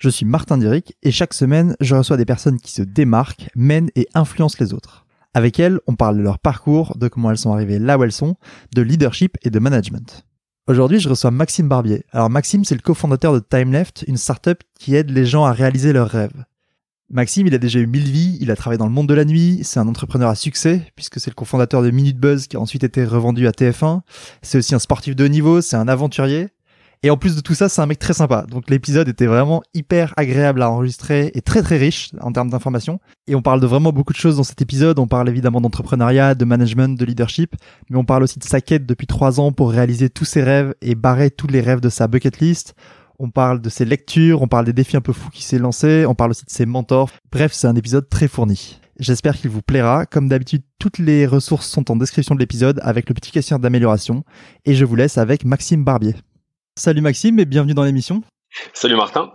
Je suis Martin Diric et chaque semaine, je reçois des personnes qui se démarquent, mènent et influencent les autres. Avec elles, on parle de leur parcours, de comment elles sont arrivées là où elles sont, de leadership et de management. Aujourd'hui, je reçois Maxime Barbier. Alors Maxime, c'est le cofondateur de TimeLeft, une startup qui aide les gens à réaliser leurs rêves. Maxime, il a déjà eu mille vies, il a travaillé dans le monde de la nuit, c'est un entrepreneur à succès, puisque c'est le cofondateur de Minute Buzz qui a ensuite été revendu à TF1. C'est aussi un sportif de haut niveau, c'est un aventurier. Et en plus de tout ça, c'est un mec très sympa. Donc l'épisode était vraiment hyper agréable à enregistrer et très très riche en termes d'informations. Et on parle de vraiment beaucoup de choses dans cet épisode. On parle évidemment d'entrepreneuriat, de management, de leadership, mais on parle aussi de sa quête depuis trois ans pour réaliser tous ses rêves et barrer tous les rêves de sa bucket list. On parle de ses lectures, on parle des défis un peu fous qu'il s'est lancé, on parle aussi de ses mentors. Bref, c'est un épisode très fourni. J'espère qu'il vous plaira. Comme d'habitude, toutes les ressources sont en description de l'épisode avec le petit questionnaire d'amélioration. Et je vous laisse avec Maxime Barbier. Salut Maxime et bienvenue dans l'émission. Salut Martin.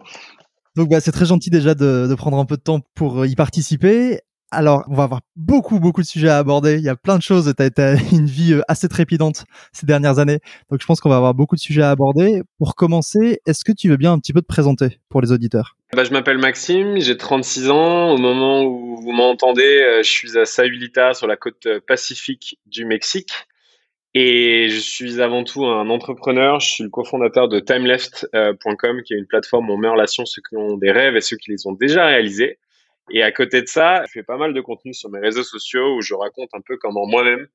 Donc bah, c'est très gentil déjà de, de, prendre un peu de temps pour y participer. Alors on va avoir beaucoup beaucoup de sujets à aborder. Il y a plein de choses. Tu as, une vie euh, assez trépidante ces dernières années. Donc je pense qu'on va avoir beaucoup de sujets à aborder. Pour commencer, est-ce que tu veux bien un petit peu te présenter pour les auditeurs? Bah, Je m'appelle Maxime, j'ai 36 ans. Au moment où vous m'entendez, euh, je suis à Sayulita sur la côte euh, pacifique du Mexique. Et je suis avant tout un entrepreneur. Je suis le cofondateur de TimeLeft.com, qui est une plateforme où on met en relation ceux qui ont des rêves et ceux qui les ont déjà réalisés. Et à côté de ça, je fais pas mal de contenu sur mes réseaux sociaux où je raconte un peu comment moi-même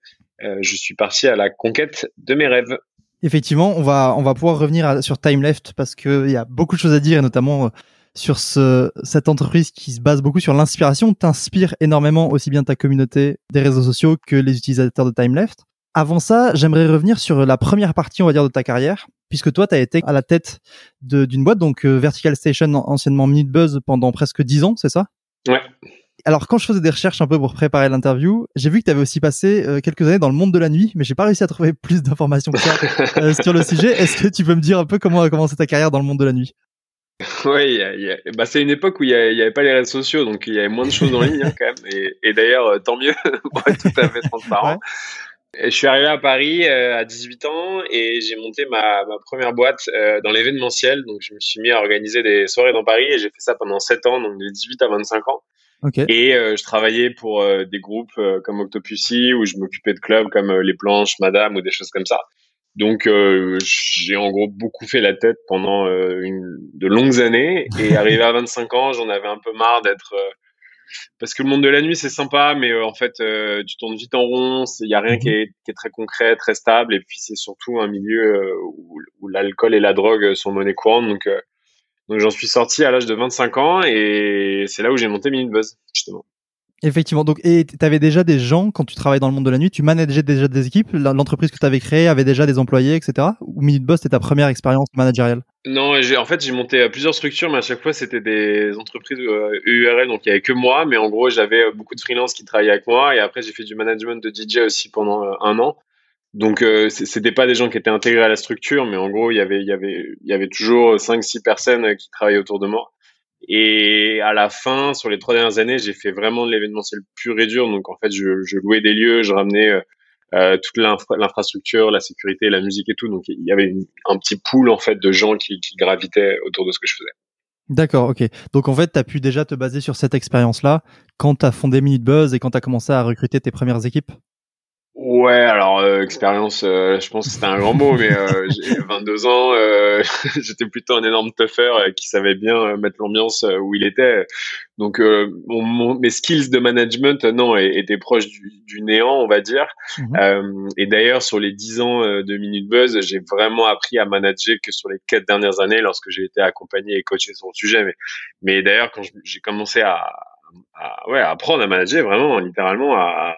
euh, je suis parti à la conquête de mes rêves. Effectivement, on va on va pouvoir revenir sur TimeLeft parce qu'il y a beaucoup de choses à dire et notamment euh, sur ce, cette entreprise qui se base beaucoup sur l'inspiration. T'inspires énormément aussi bien ta communauté des réseaux sociaux que les utilisateurs de TimeLeft. Avant ça, j'aimerais revenir sur la première partie, on va dire, de ta carrière, puisque toi, tu as été à la tête d'une boîte, donc euh, Vertical Station, anciennement Minute Buzz, pendant presque dix ans, c'est ça? Ouais. Alors, quand je faisais des recherches un peu pour préparer l'interview, j'ai vu que tu avais aussi passé euh, quelques années dans le monde de la nuit, mais j'ai pas réussi à trouver plus d'informations euh, sur le sujet. Est-ce que tu peux me dire un peu comment a commencé ta carrière dans le monde de la nuit? Oui, bah, c'est une époque où il n'y avait, pas les réseaux sociaux, donc il y avait moins de choses en ligne hein, quand même. Et, et d'ailleurs, tant mieux pour être tout à fait transparent. Je suis arrivé à Paris euh, à 18 ans et j'ai monté ma, ma, première boîte euh, dans l'événementiel. Donc, je me suis mis à organiser des soirées dans Paris et j'ai fait ça pendant 7 ans, donc de 18 à 25 ans. Okay. Et euh, je travaillais pour des groupes comme Octopussy où je m'occupais de clubs comme Les Planches, Madame ou des choses comme ça. Donc, j'ai en gros beaucoup fait la tête pendant une, de longues années. Et arrivé à 25 ans, j'en avais un peu marre d'être parce que le monde de la nuit c'est sympa mais euh, en fait euh, tu tournes vite en rond il y a rien qui mhm. est, qui est, très concret très stable et puis c'est surtout un milieu euh, où, où l'alcool et la drogue sont monnaie courante donc donc j'en suis sorti à l'âge de 25 ans et c'est là où j'ai monté Minute Buzz justement Effectivement. Donc, et tu avais déjà des gens, quand tu travaillais dans le monde de la nuit, tu manageais déjà des équipes? L'entreprise que tu avais créée avait déjà des employés, etc. Ou Minute Boss, c'était ta première expérience managériale? Non, en fait, j'ai monté plusieurs structures, mais à chaque fois, c'était des entreprises URL, donc il n'y avait que moi. Mais en gros, j'avais beaucoup de freelance qui travaillaient avec moi. Et après, j'ai fait du management de DJ aussi pendant un an. Donc, euh, c'était pas des gens qui étaient intégrés à la structure, mais en gros, il y avait, il y avait, y avait toujours 5-6 personnes qui travaillaient autour de moi. Et à la fin, sur les trois dernières années, j'ai fait vraiment de l'événementiel pur et dur. Donc en fait, je, louais des lieux, je ramenais euh, euh toute l'infrastructure, la sécurité, la musique et tout. Donc il y avait un petit pool en fait de gens qui, qui gravitaient autour de ce que je faisais. D'accord, ok. Donc en fait, tu as pu déjà te baser sur cette expérience-là quand tu as fondé Minute Buzz et quand tu as commencé à recruter tes premières équipes? Ouais, alors euh, expérience, euh, je pense que c'était un grand mot, mais euh, j'ai 22 ans, euh, j'étais plutôt un énorme tougher qui savait bien mettre l'ambiance où il était. Donc mon, mes skills de management, non, étaient proches du, du néant, on va dire. Mhm. et d'ailleurs, sur les 10 ans de Minute Buzz, j'ai vraiment appris à manager que sur les quatre dernières années, lorsque j'ai été accompagné et coaché sur le sujet. Mais, mais d'ailleurs, quand j'ai commencé à, à, ouais, à apprendre à manager, vraiment, littéralement, à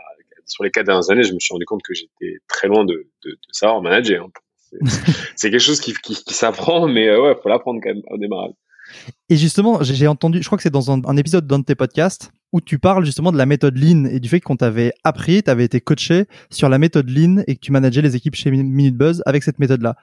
sur les quatre dernières années, je me suis rendu compte que j'étais très loin de, savoir manager. Hein. C'est quelque chose qui, s'apprend, mais euh, ouais, faut l'apprendre quand même au démarrage. Et justement, j'ai entendu, je crois que c'est dans un, épisode d'un de tes podcasts où tu parles justement de la méthode Lean et du fait qu'on t'avait appris, tu avais été coaché sur la méthode Lean et que tu manageais les équipes chez Minute Buzz avec cette méthode-là.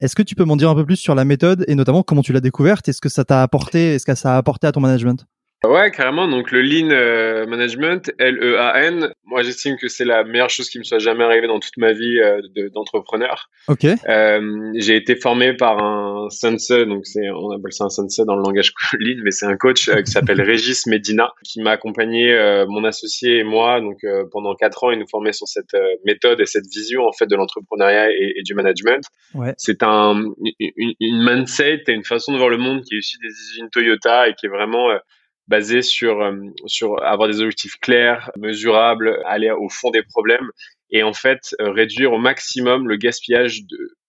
Est-ce que tu peux m'en dire un peu plus sur la méthode et notamment comment tu l'as découverte? Est-ce que ça t'a apporté Est-ce que ça a apporté à ton management? Ouais, carrément. Donc le Lean euh, Management, L-E-A-N, moi j'estime que c'est la meilleure chose qui me soit jamais arrivée dans toute ma vie euh, d'entrepreneur. ok. Euh, j'ai été formé par un sensei, donc c'est on appelle ça un sensei dans le langage Lean, mais c'est un coach qui s'appelle Régis Medina, qui m'a accompagné, mon associé et moi, donc pendant quatre ans, il nous formait sur cette méthode et cette vision en fait de l'entrepreneuriat et, et, du management. Ouais. C'est un une, une mindset et une façon de voir le monde qui est issue des usines Toyota et qui est vraiment basé sur euh, sur avoir des objectifs clairs, mesurables, aller au fond des problèmes et en fait euh, réduire au maximum le gaspillage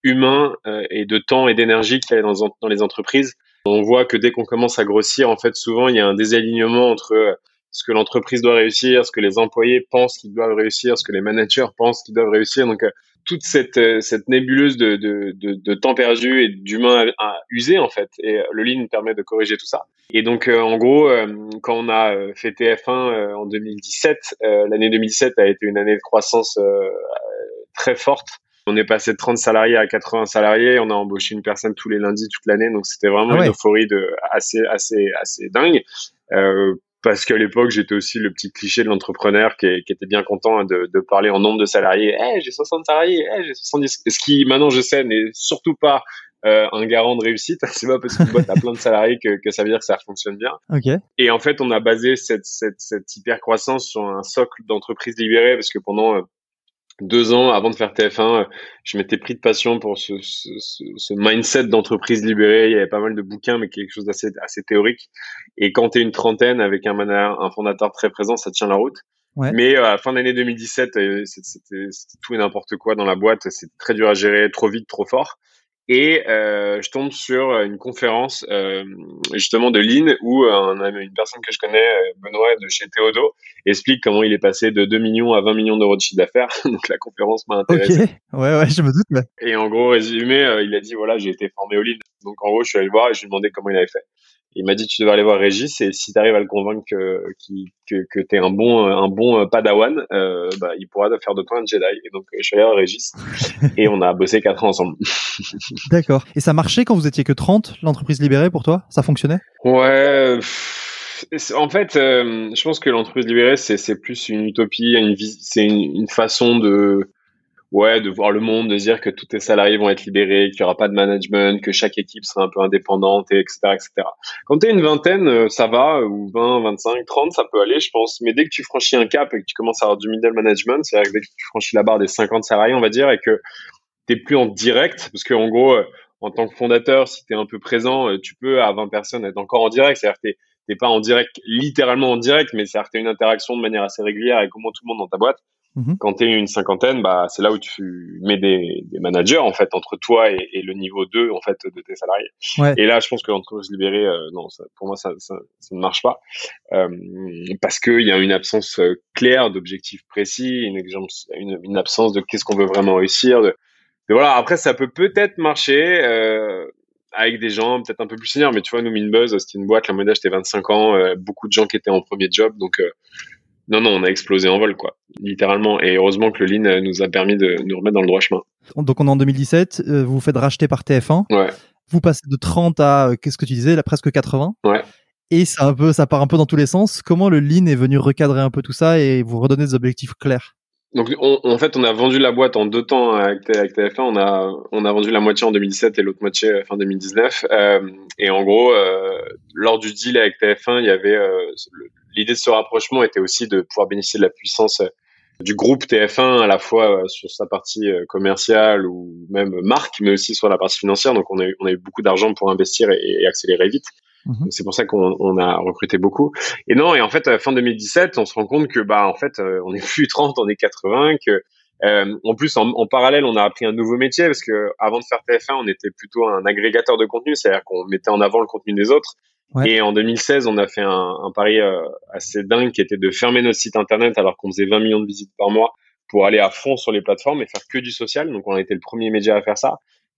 humain euh, et de temps et d'énergie qu'il y a dans, dans les entreprises. On voit que dès qu'on commence à grossir, en fait, souvent il y a un désalignement entre ce que l'entreprise doit réussir, ce que les employés pensent qu'ils doivent réussir, ce que les managers pensent qu'ils doivent réussir. Donc toute cette, euh, cette nébuleuse de, de, de, de temps perdu et d'humain à, user en fait. Et euh, le Lean permet de corriger tout ça. Et donc euh, en gros, quand on a fait TF1 en 2017, l'année 2017 a été une année de croissance très forte. On est passé de 30 salariés à 80 salariés. On a embauché une personne tous les lundis toute l'année, donc c'était vraiment Ah ouais. une euphorie de assez assez assez dingue. Euh, parce qu'à l'époque, j'étais aussi le petit cliché de l'entrepreneur qui, qui, était bien content de, de, parler en nombre de salariés. Eh, j'ai 60 salariés, eh, j'ai 70. Ce qui, maintenant, je sais, n'est surtout pas euh, un garant de réussite. C'est pas parce qu'une boîte a plein de salariés que, que, ça veut dire que ça fonctionne bien. Okay. Et en fait, on a basé cette, cette, cette hyper croissance sur un socle d'entreprises libérées parce que pendant deux ans avant de faire TF1, je m'étais pris de passion pour ce, ce, ce mindset d'entreprise libérée. Il y avait pas mal de bouquins, mais quelque chose d'assez assez théorique. Et quand tu es une trentaine avec un, manager, un fondateur très présent, ça tient la route. Ouais. Mais à la fin d'année 2017, c'était tout et n'importe quoi dans la boîte. C'était très dur à gérer, trop vite, trop fort. Et euh, je tombe sur une conférence euh, justement de Lean où un, une personne que je connais, Benoît de chez Théodo, explique comment il est passé de 2 millions à 20 millions d'euros de chiffre d'affaires. Donc la conférence m'a intéressé. Ok, ouais, ouais, je me doute. Mais... Et en gros, résumé, euh, il a dit voilà, j'ai été formé au Lean. Donc en gros, je suis allé le voir et je lui ai demandé comment il avait fait. Il m'a dit tu devrais aller voir Régis et si tu arrives à le convaincre que, que, que tu es un bon, un bon padawan, euh, bah, il pourra faire de toi un Jedi. Et donc je suis allé voir Régis et on a bossé 4 ans ensemble. D'accord. Et ça marchait quand vous étiez que 30, l'entreprise libérée pour toi? Ça fonctionnait? Ouais. En fait, euh, je pense que l'entreprise libérée, c'est plus une utopie, une c'est une, une, façon de, ouais, de voir le monde, de dire que tous tes salariés vont être libérés, qu'il n'y aura pas de management, que chaque équipe sera un peu indépendante, et etc., etc. Quand tu es une vingtaine, ça va, ou 20, 25, 30, ça peut aller, je pense. Mais dès que tu franchis un cap et que tu commences à avoir du middle management, c'est-à-dire que dès que tu franchis la barre des 50 salariés, on va dire, et que t'es plus en direct, parce qu'en gros, en tant que fondateur, si tu es un peu présent, tu peux à 20 personnes être encore en direct, c'est-à-dire que t'es pas en direct, littéralement en direct, mais c'est-à-dire que tu une interaction de manière assez régulière avec au moins tout le monde dans ta boîte. Mmh. Quand tu es une cinquantaine, bah, c'est là où tu mets des, des, managers en fait entre toi et, et, le niveau 2 en fait de tes salariés. Ouais. Et là, je pense que l'entreprise libérée, euh, non, ça, pour moi, ça, ça, ça, ne marche pas euh, parce qu'il y a une absence claire d'objectifs précis, une, une, une, absence de qu'est-ce qu'on veut vraiment réussir. De, de, voilà. Après, ça peut peut-être marcher. Euh, avec des gens peut-être un peu plus seniors, mais tu vois, nous, Minbuzz, c'était une boîte, la moyenne d'âge était 25 ans, euh, beaucoup de gens qui étaient en premier job, donc euh, non, non, on a explosé en vol, quoi, littéralement. Et heureusement que le Lean nous a permis de nous remettre dans le droit chemin. Donc on est en 2017, euh, vous vous faites racheter par TF1. Ouais. Vous passez de 30 à, qu'est-ce que tu disais, là, presque 80. Ouais. Et ça, un peu, ça part un peu dans tous les sens. Comment le Lean est venu recadrer un peu tout ça et vous redonner des objectifs clairs? Donc, on, en fait, on a vendu la boîte en deux temps avec, avec TF1. On a, on a vendu la moitié en 2017 et l'autre moitié fin 2019. Euh, et en gros, euh, lors du deal avec TF1, il y avait euh, l'idée de ce rapprochement était aussi de pouvoir bénéficier de la puissance du groupe TF1 à la fois sur sa partie commerciale ou même marque, mais aussi sur la partie financière. Donc, on a eu, on a eu beaucoup d'argent pour investir et, et accélérer vite. Mmh. C'est pour ça qu'on on a recruté beaucoup. Et non, et en fait, fin 2017, on se rend compte que bah en fait, euh, on est plus 30, on est 80, que euh, en plus en, en, parallèle, on a appris un nouveau métier parce que avant de faire TF1, on était plutôt un agrégateur de contenu, c'est-à-dire qu'on mettait en avant le contenu des autres. Ouais. Et en 2016, on a fait un, un pari euh, assez dingue qui était de fermer notre site internet alors qu'on faisait 20 millions de visites par mois pour aller à fond sur les plateformes et faire que du social. Donc on a été le premier média à faire ça.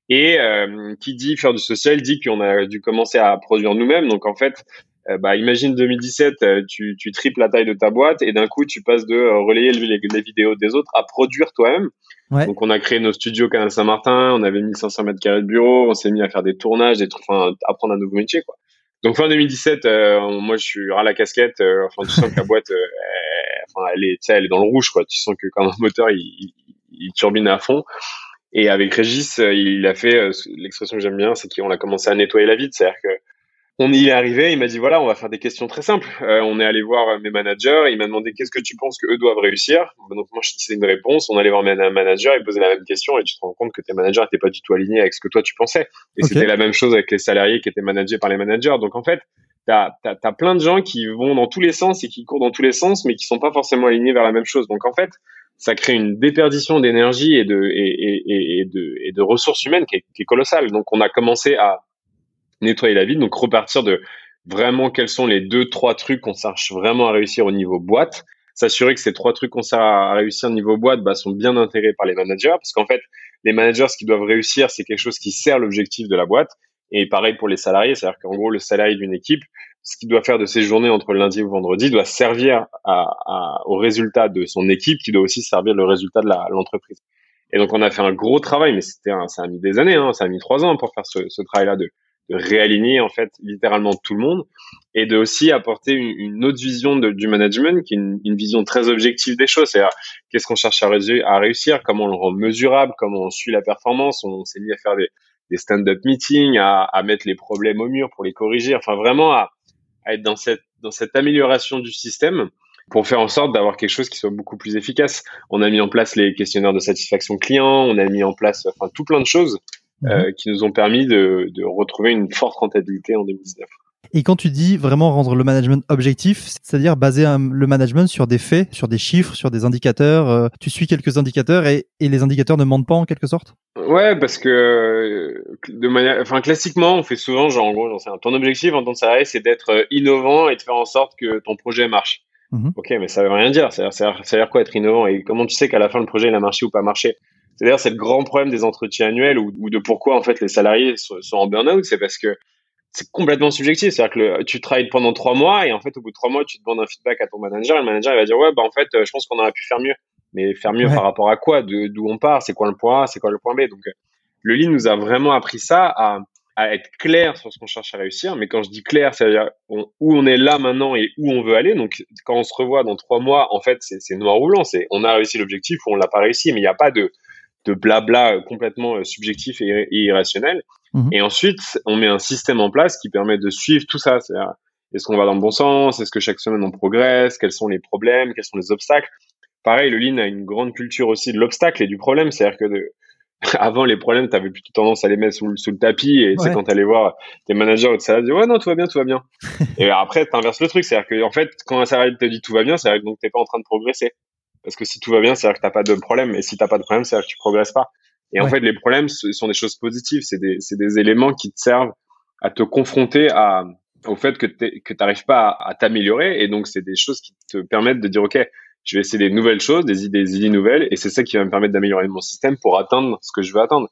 Et euh, qui dit faire du social dit qu'on a dû commencer à produire nous-mêmes. Donc en fait, euh, bah, imagine 2017, euh, tu, tu triples la taille de ta boîte et d'un coup tu passes de relayer les, les, vidéos des autres à produire toi-même. Ouais. Donc on a créé nos studios Canal Saint-Martin, on avait mis 500 mètres carrés de bureau, on s'est mis à faire des tournages, des trucs, enfin apprendre un nouveau métier quoi. Donc fin 2017, moi je suis à la casquette, enfin tu sens que la boîte, enfin elle est, elle est dans le rouge quoi. Tu sens que quand un moteur il, il turbine à fond. Et avec Régis, euh, il a fait euh, l'expression que j'aime bien, c'est qu'on a commencé à nettoyer la vide. C'est-à-dire que on y est arrivé, il m'a dit voilà, on va faire des questions très simples. Euh, on est allé voir mes managers, il m'a demandé qu'est-ce que tu penses que eux doivent réussir? Donc moi je disais une réponse, on allait voir mes managers, il posait la même question et tu te rends compte que tes managers n'étaient pas du tout alignés avec ce que toi tu pensais. Et c'était la même chose avec les salariés qui étaient managés par les managers. Donc en fait, tu as, as, plein de gens qui vont dans tous les sens et qui courent dans tous les sens, mais qui sont pas forcément alignés vers la même chose. Donc en fait, ça crée une déperdition d'énergie et de, et, et, et, de, et de ressources humaines qui est, qui est colossale. Donc, on a commencé à nettoyer la ville, donc repartir de vraiment quels sont les deux, trois trucs qu'on cherche vraiment à réussir au niveau boîte, s'assurer que ces trois trucs qu'on sert à réussir au niveau boîte bah, sont bien intégrés par les managers, parce qu'en fait, les managers, ce qu'ils doivent réussir, c'est quelque chose qui sert l'objectif de la boîte. Et pareil pour les salariés, c'est-à-dire qu'en gros, le salarié d'une équipe, ce qu'il doit faire de ses journées entre lundi et vendredi doit servir à, à, au résultat de son équipe, qui doit aussi servir le résultat de l'entreprise. Et donc on a fait un gros travail, mais c'était ça a mis des années, hein, ça a mis trois ans pour faire ce, ce travail-là de, réaligner en fait littéralement tout le monde et de aussi apporter une, autre vision de, du management, qui est une, vision très objective des choses. C'est-à-dire qu'est-ce qu'on cherche à, à, réussir, comment on le rend mesurable, comment on suit la performance? On s'est mis à faire des, des stand-up meetings, à, à mettre les problèmes au mur pour les corriger. Enfin vraiment à à être dans cette, dans cette amélioration du système pour faire en sorte d'avoir quelque chose qui soit beaucoup plus efficace. On a mis en place les questionnaires de satisfaction client, on a mis en place enfin tout plein de choses mhm. euh, qui nous ont permis de, de retrouver une forte rentabilité en 2019. Et quand tu dis vraiment rendre le management objectif, c'est-à-dire baser le management sur des faits, sur des chiffres, sur des indicateurs, euh, tu suis quelques indicateurs et, et, les indicateurs ne mentent pas en quelque sorte? Ouais, parce que euh, de manière, enfin classiquement, on fait souvent genre en gros, j'en sais, ton objectif en tant que salarié, c'est d'être innovant et de faire en sorte que ton projet marche. Mmh ok, mais ça veut rien dire. Ça veut dire quoi être innovant? Et comment tu sais qu'à la fin le projet il a marché ou pas marché? C'est-à-dire c'est le grand problème des entretiens annuels ou, ou, de pourquoi en fait les salariés sont, sont en burn-out, c'est parce que c'est complètement subjectif. C'est-à-dire que tu travailles pendant trois mois et en fait, au bout de trois mois, tu demandes un feedback à ton manager et le manager, il va dire, ouais, bah, en fait, euh, je pense qu'on aurait pu faire mieux. Mais faire mieux par rapport à quoi? D'où on part? C'est quoi le point A? C'est quoi le point B? Donc, euh, le lean nous a vraiment appris ça à, à être clair sur ce qu'on cherche à réussir. Mais quand je dis clair, c'est-à-dire où on est là maintenant et où on veut aller. Donc, quand on se revoit dans trois mois, en fait, c'est noir ou blanc. C'est on a réussi l'objectif ou on l'a pas réussi, mais il n'y a pas de, de blabla complètement euh, subjectif et, irrationnel. Mhm. Et ensuite, on met un système en place qui permet de suivre tout ça. C'est-à-dire, est-ce qu'on va dans le bon sens? Est-ce que chaque semaine on progresse? Quels sont les problèmes? Quels sont les obstacles? Pareil, le Lean a une grande culture aussi de l'obstacle et du problème. C'est-à-dire que de... avant les problèmes, tu avais plutôt tendance à les mettre sous, le tapis et c'est quand tu allais voir tes managers ou ça dire ouais non tout va bien tout va bien. et après tu inverses le truc, c'est-à-dire que en fait quand un salarié te dit tout va bien, c'est-à-dire que donc t'es pas en train de progresser. Parce que si tout va bien, c'est-à-dire que t'as pas de problème. Et si t'as pas de problème, c'est-à-dire que tu progresses pas. Et en fait, les problèmes ce sont des choses positives. C'est des, c'est des éléments qui te servent à te confronter à, au fait que tu n'arrives pas à, t'améliorer. Et donc, c'est des choses qui te permettent de dire, OK, je vais essayer des nouvelles choses, des idées, des idées nouvelles. Et c'est ça qui va me permettre d'améliorer mon système pour atteindre ce que je veux atteindre.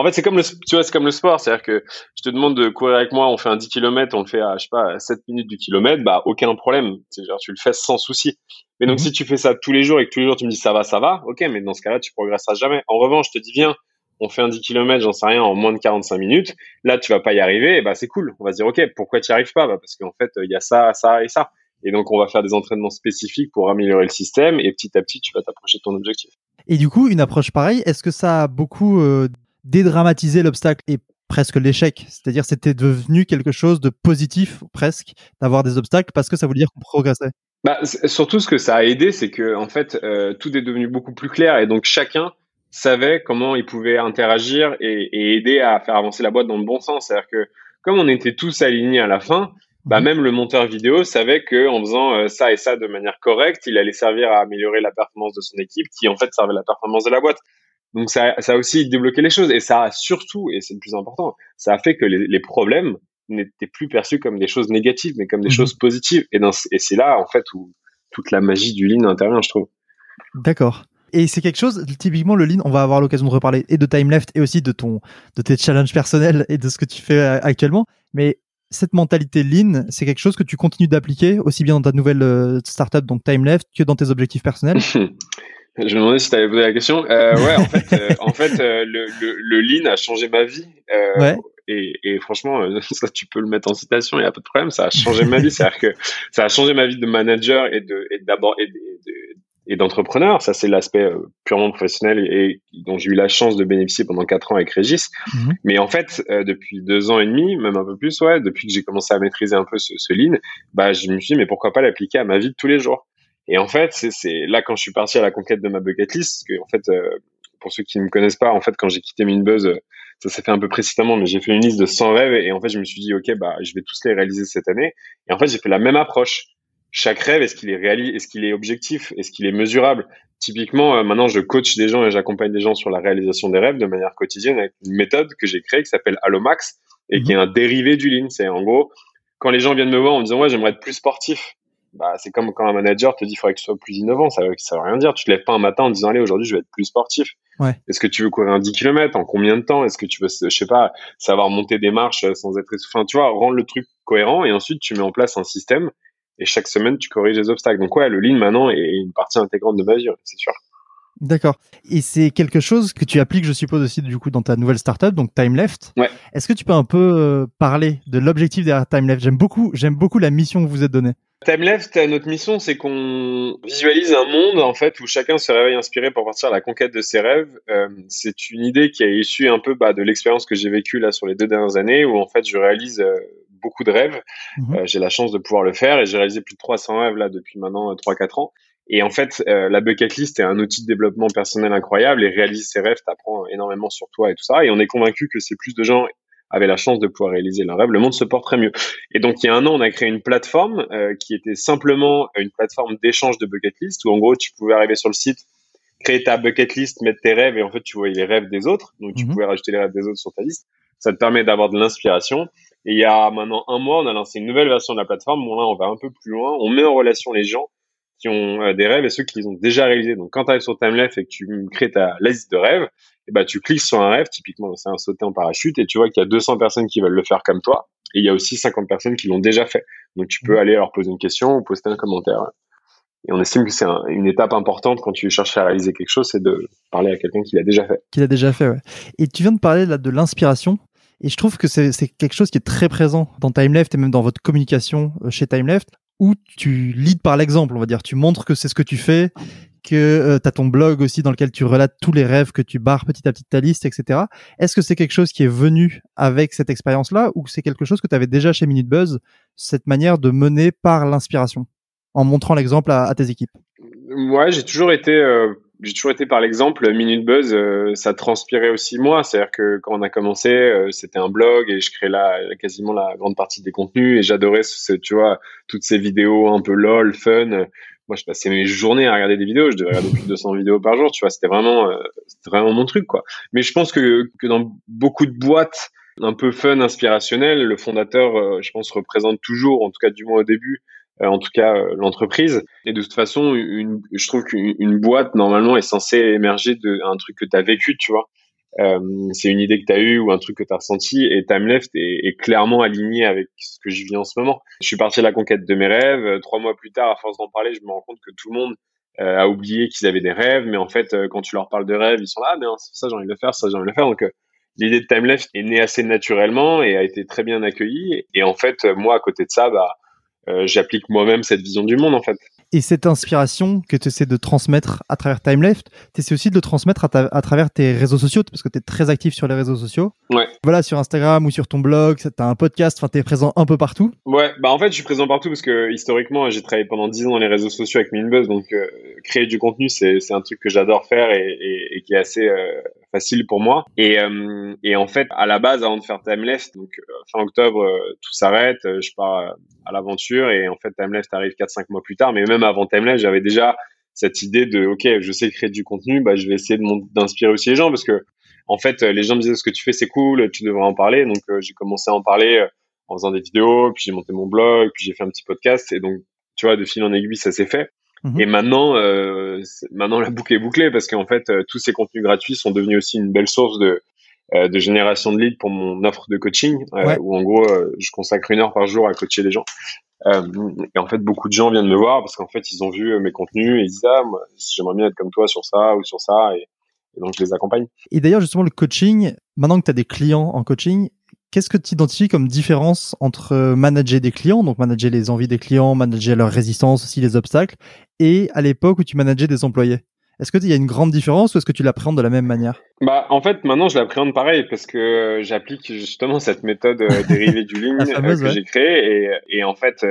En fait, c'est comme le, tu vois, c'est comme le sport. C'est-à-dire que je te demande de courir avec moi, on fait un 10 km, on le fait à, je sais pas, à 7 minutes du kilomètre, bah, aucun problème. C'est genre, tu le fais sans souci. Mais donc, mhm. si tu fais ça tous les jours et que tous les jours tu me dis ça va, ça va, ok, mais dans ce cas-là, tu progresseras jamais. En revanche, je te dis, viens, on fait un 10 km, j'en sais rien, en moins de 45 minutes. Là, tu vas pas y arriver, et bah, c'est cool. On va se dire, ok, pourquoi tu n'y arrives pas? Bah, parce qu'en fait, il y a ça, ça et ça. Et donc, on va faire des entraînements spécifiques pour améliorer le système et petit à petit, tu vas t'approcher de ton objectif. Et du coup, une approche pareille, est-ce que ça a beaucoup euh, dédramatisé l'obstacle et presque l'échec C'est-à-dire, c'était devenu quelque chose de positif, presque, d'avoir des obstacles parce que ça voulait dire qu'on progressait bah, surtout, ce que ça a aidé, c'est que en fait, euh, tout est devenu beaucoup plus clair et donc chacun savait comment il pouvait interagir et, et aider à faire avancer la boîte dans le bon sens. C'est-à-dire que comme on était tous alignés à la fin, bah mhm. même le monteur vidéo savait que en faisant euh, ça et ça de manière correcte, il allait servir à améliorer la performance de son équipe, qui en fait servait la performance de la boîte. Donc ça, ça a aussi débloqué les choses et ça a surtout, et c'est le plus important, ça a fait que les, les problèmes n'étaient plus perçus comme des choses négatives, mais comme des mhm. choses positives. Et, et c'est là, en fait, où toute la magie du lean intervient, je trouve. D'accord. Et c'est quelque chose, typiquement le lean, on va avoir l'occasion de reparler et de time left et aussi de ton, de tes challenges personnels et de ce que tu fais euh, actuellement. Mais cette mentalité lean, c'est quelque chose que tu continues d'appliquer aussi bien dans ta nouvelle euh, startup, donc time left, que dans tes objectifs personnels? Je me demandais si tu avais posé la question. Euh, ouais, en fait, euh, en fait euh, le, le, le, lean a changé ma vie. Euh, ouais. Et, et, franchement, ça, tu peux le mettre en citation, il n'y a pas de problème. Ça a changé ma vie. C'est-à-dire que ça a changé ma vie de manager et de, et d'abord, et, de, et d'entrepreneur. Ça, c'est l'aspect purement professionnel et, dont j'ai eu la chance de bénéficier pendant quatre ans avec Régis. Mm-hmm. Mais en fait, depuis deux ans et demi, même un peu plus, ouais, depuis que j'ai commencé à maîtriser un peu ce, ce lean, bah, je me suis dit, mais pourquoi pas l'appliquer à ma vie de tous les jours? Et en fait, c'est là quand je suis parti à la conquête de ma bucket list, que en fait, euh, pour ceux qui ne me connaissent pas, en fait, quand j'ai quitté Minbuzz, euh, ça s'est fait un peu précisément, mais j'ai fait une liste de 100 rêves et en fait, je me suis dit, ok, bah, je vais tous les réaliser cette année. Et en fait, j'ai fait la même approche. Chaque rêve, est-ce qu'il est réalisé, est-ce qu'il est objectif, est-ce qu'il est mesurable? Typiquement, euh, maintenant, je coach des gens et j'accompagne des gens sur la réalisation des rêves de manière quotidienne avec une méthode que j'ai créée qui s'appelle Allomax et qui est mhm. un dérivé du Lean. C'est en gros, quand les gens viennent me voir en me disant, ouais, j'aimerais être plus sportif bah, c'est comme quand un manager te dit qu'il faudrait que tu sois plus innovant. Ça, ça veut rien dire. Tu te lèves pas un matin en disant, allez, aujourd'hui, je vais être plus sportif. Ouais. Est-ce que tu veux courir un 10 km? En combien de temps? Est-ce que tu veux, je sais pas, savoir monter des marches sans être Enfin, tu vois, rendre le truc cohérent et ensuite tu mets en place un système et chaque semaine tu corriges les obstacles. Donc ouais, le lean maintenant est une partie intégrante de ma vie, c'est sûr. D'accord. Et c'est quelque chose que tu appliques, je suppose, aussi du coup dans ta nouvelle startup, donc Time Left. Ouais. Est-ce que tu peux un peu euh, parler de l'objectif derrière Time Left J'aime beaucoup, j'aime beaucoup la mission que vous êtes donnée. Time Left, notre mission, c'est qu'on visualise un monde en fait où chacun se réveille inspiré pour partir à la conquête de ses rêves. Euh, c'est une idée qui a issu un peu bah, de l'expérience que j'ai vécue là sur les deux dernières années, où en fait je réalise euh, beaucoup de rêves. Euh, j'ai la chance de pouvoir le faire et j'ai réalisé plus de 300 rêves là depuis maintenant 3-4 ans. Et en fait, euh, la bucket list est un outil de développement personnel incroyable et réaliser ses rêves t'apprend énormément sur toi et tout ça. Et on est convaincu que c'est plus de gens avaient la chance de pouvoir réaliser leurs rêves, le monde se porterait mieux. Et donc, il y a un an, on a créé une plateforme euh, qui était simplement une plateforme d'échange de bucket list où en gros, tu pouvais arriver sur le site, créer ta bucket list, mettre tes rêves et en fait, tu voyais les rêves des autres. Donc, tu mhm. pouvais rajouter les rêves des autres sur ta liste. Ça te permet d'avoir de l'inspiration. Et il y a maintenant un mois, on a lancé une nouvelle version de la plateforme où là, on va un peu plus loin. On met en relation les gens qui ont euh, des rêves et ceux qui les ont déjà réalisés. Donc, quand tu arrives sur TimeLeft et que tu crées ta liste de rêves, et bah, tu cliques sur un rêve, typiquement, c'est un sauté en parachute, et tu vois qu'il y a 200 personnes qui veulent le faire comme toi, et il y a aussi 50 personnes qui l'ont déjà fait. Donc, tu peux mmh. aller leur poser une question ou poster un commentaire. Et on estime que c'est une étape importante quand tu cherches à réaliser quelque chose, c'est de parler à quelqu'un qui l'a déjà fait. Qui l'a déjà fait, ouais. Et tu viens de parler là de l'inspiration. Et je trouve que c'est quelque chose qui est très présent dans TimeLeft et même dans votre communication euh, chez TimeLeft où tu leads par l'exemple, on va dire. Tu montres que c'est ce que tu fais, que euh, tu as ton blog aussi dans lequel tu relates tous les rêves que tu barres petit à petit ta liste, etc. Est-ce que c'est quelque chose qui est venu avec cette expérience-là ou c'est quelque chose que tu avais déjà chez Minute Buzz, cette manière de mener par l'inspiration, en montrant l'exemple à, tes équipes? Ouais, j'ai toujours été... Euh, j'ai toujours été par l'exemple. Minute Buzz, euh, ça transpirait aussi moi. C'est-à-dire que quand on a commencé, euh, c'était un blog et je créais là quasiment la grande partie des contenus et j'adorais, tu vois, toutes ces vidéos un peu lol, fun. Moi, je passais mes journées à regarder des vidéos. Je devais regarder plus de 200 vidéos par jour. Tu vois, c'était vraiment, euh, c'était vraiment mon truc, quoi. Mais je pense que, que dans beaucoup de boîtes un peu fun, inspirationnelles, le fondateur, je pense, représente toujours, en tout cas du moins au début, euh, en tout cas euh, l'entreprise. Et de toute façon, une, je trouve qu'une boîte normalement est censée émerger d'un truc que tu as vécu, tu vois. Euh, c'est une idée que tu as eue ou un truc que tu as ressenti et TimeLeft est, est, clairement aligné avec ce que je vis en ce moment. Je suis parti à la conquête de mes rêves. Trois mois plus tard, à force d'en parler, je me rends compte que tout le monde a oublié qu'ils avaient des rêves, mais en fait, quand tu leur parles de rêves, ils sont là, ah, mais ça j'ai envie de le faire, ça j'ai envie de le faire. Donc l'idée de TimeLeft est née assez naturellement et a été très bien accueillie. Et en fait, moi, à côté de ça, bah, euh, j'applique moi-même cette vision du monde en fait. Et cette inspiration que tu essaies de transmettre à travers TimeLeft, tu essaies aussi de le transmettre à, travers tes réseaux sociaux, parce que tu es très actif sur les réseaux sociaux. Ouais. Voilà, sur Instagram ou sur ton blog, tu as un podcast, enfin, tu es présent un peu partout. Ouais, bah en fait, je suis présent partout parce que historiquement, j'ai travaillé pendant 10 ans dans les réseaux sociaux avec Minbuzz, donc euh, créer du contenu, c'est un truc que j'adore faire et, et, et, qui est assez euh, facile pour moi. Et, euh, et en fait, à la base, avant de faire TimeLeft, donc fin octobre, tout s'arrête, je pars à l'aventure et en fait, TimeLeft arrive 4-5 mois plus tard, mais même avant TimeLeft, j'avais déjà cette idée de ok je sais créer du contenu bah je vais essayer d'inspirer aussi les gens parce que en fait les gens me disaient ce que tu fais c'est cool tu devrais en parler. Donc euh, j'ai commencé à en parler euh, en faisant des vidéos puis j'ai monté mon blog puis j'ai fait un petit podcast. Et donc tu vois de fil en aiguille ça s'est fait Et maintenant, euh, maintenant la boucle est bouclée parce qu'en fait, euh, tous ces contenus gratuits sont devenus aussi une belle source de, euh, de génération de leads pour mon offre de coaching, euh, où en gros, je consacre une heure par jour à coacher les gens. et en fait, beaucoup de gens viennent me voir parce qu'en fait, ils ont vu mes contenus et ils disent ah, moi, j'aimerais bien être comme toi sur ça ou sur ça. Et, et donc, je les accompagne. Et d'ailleurs, justement, le coaching, maintenant que tu as des clients en coaching, Qu'est-ce que tu identifies comme différence entre euh, manager des clients, donc manager les envies des clients, manager leur résistance, aussi les obstacles, et à l'époque où tu manageais des employés? Est-ce qu'il y a une grande différence ou est-ce que tu l'appréhendes de la même manière? Bah, En fait, maintenant, je l'appréhende pareil parce que euh, j'applique justement cette méthode euh, dérivée du ligne que j'ai créée. Et, et, en fait,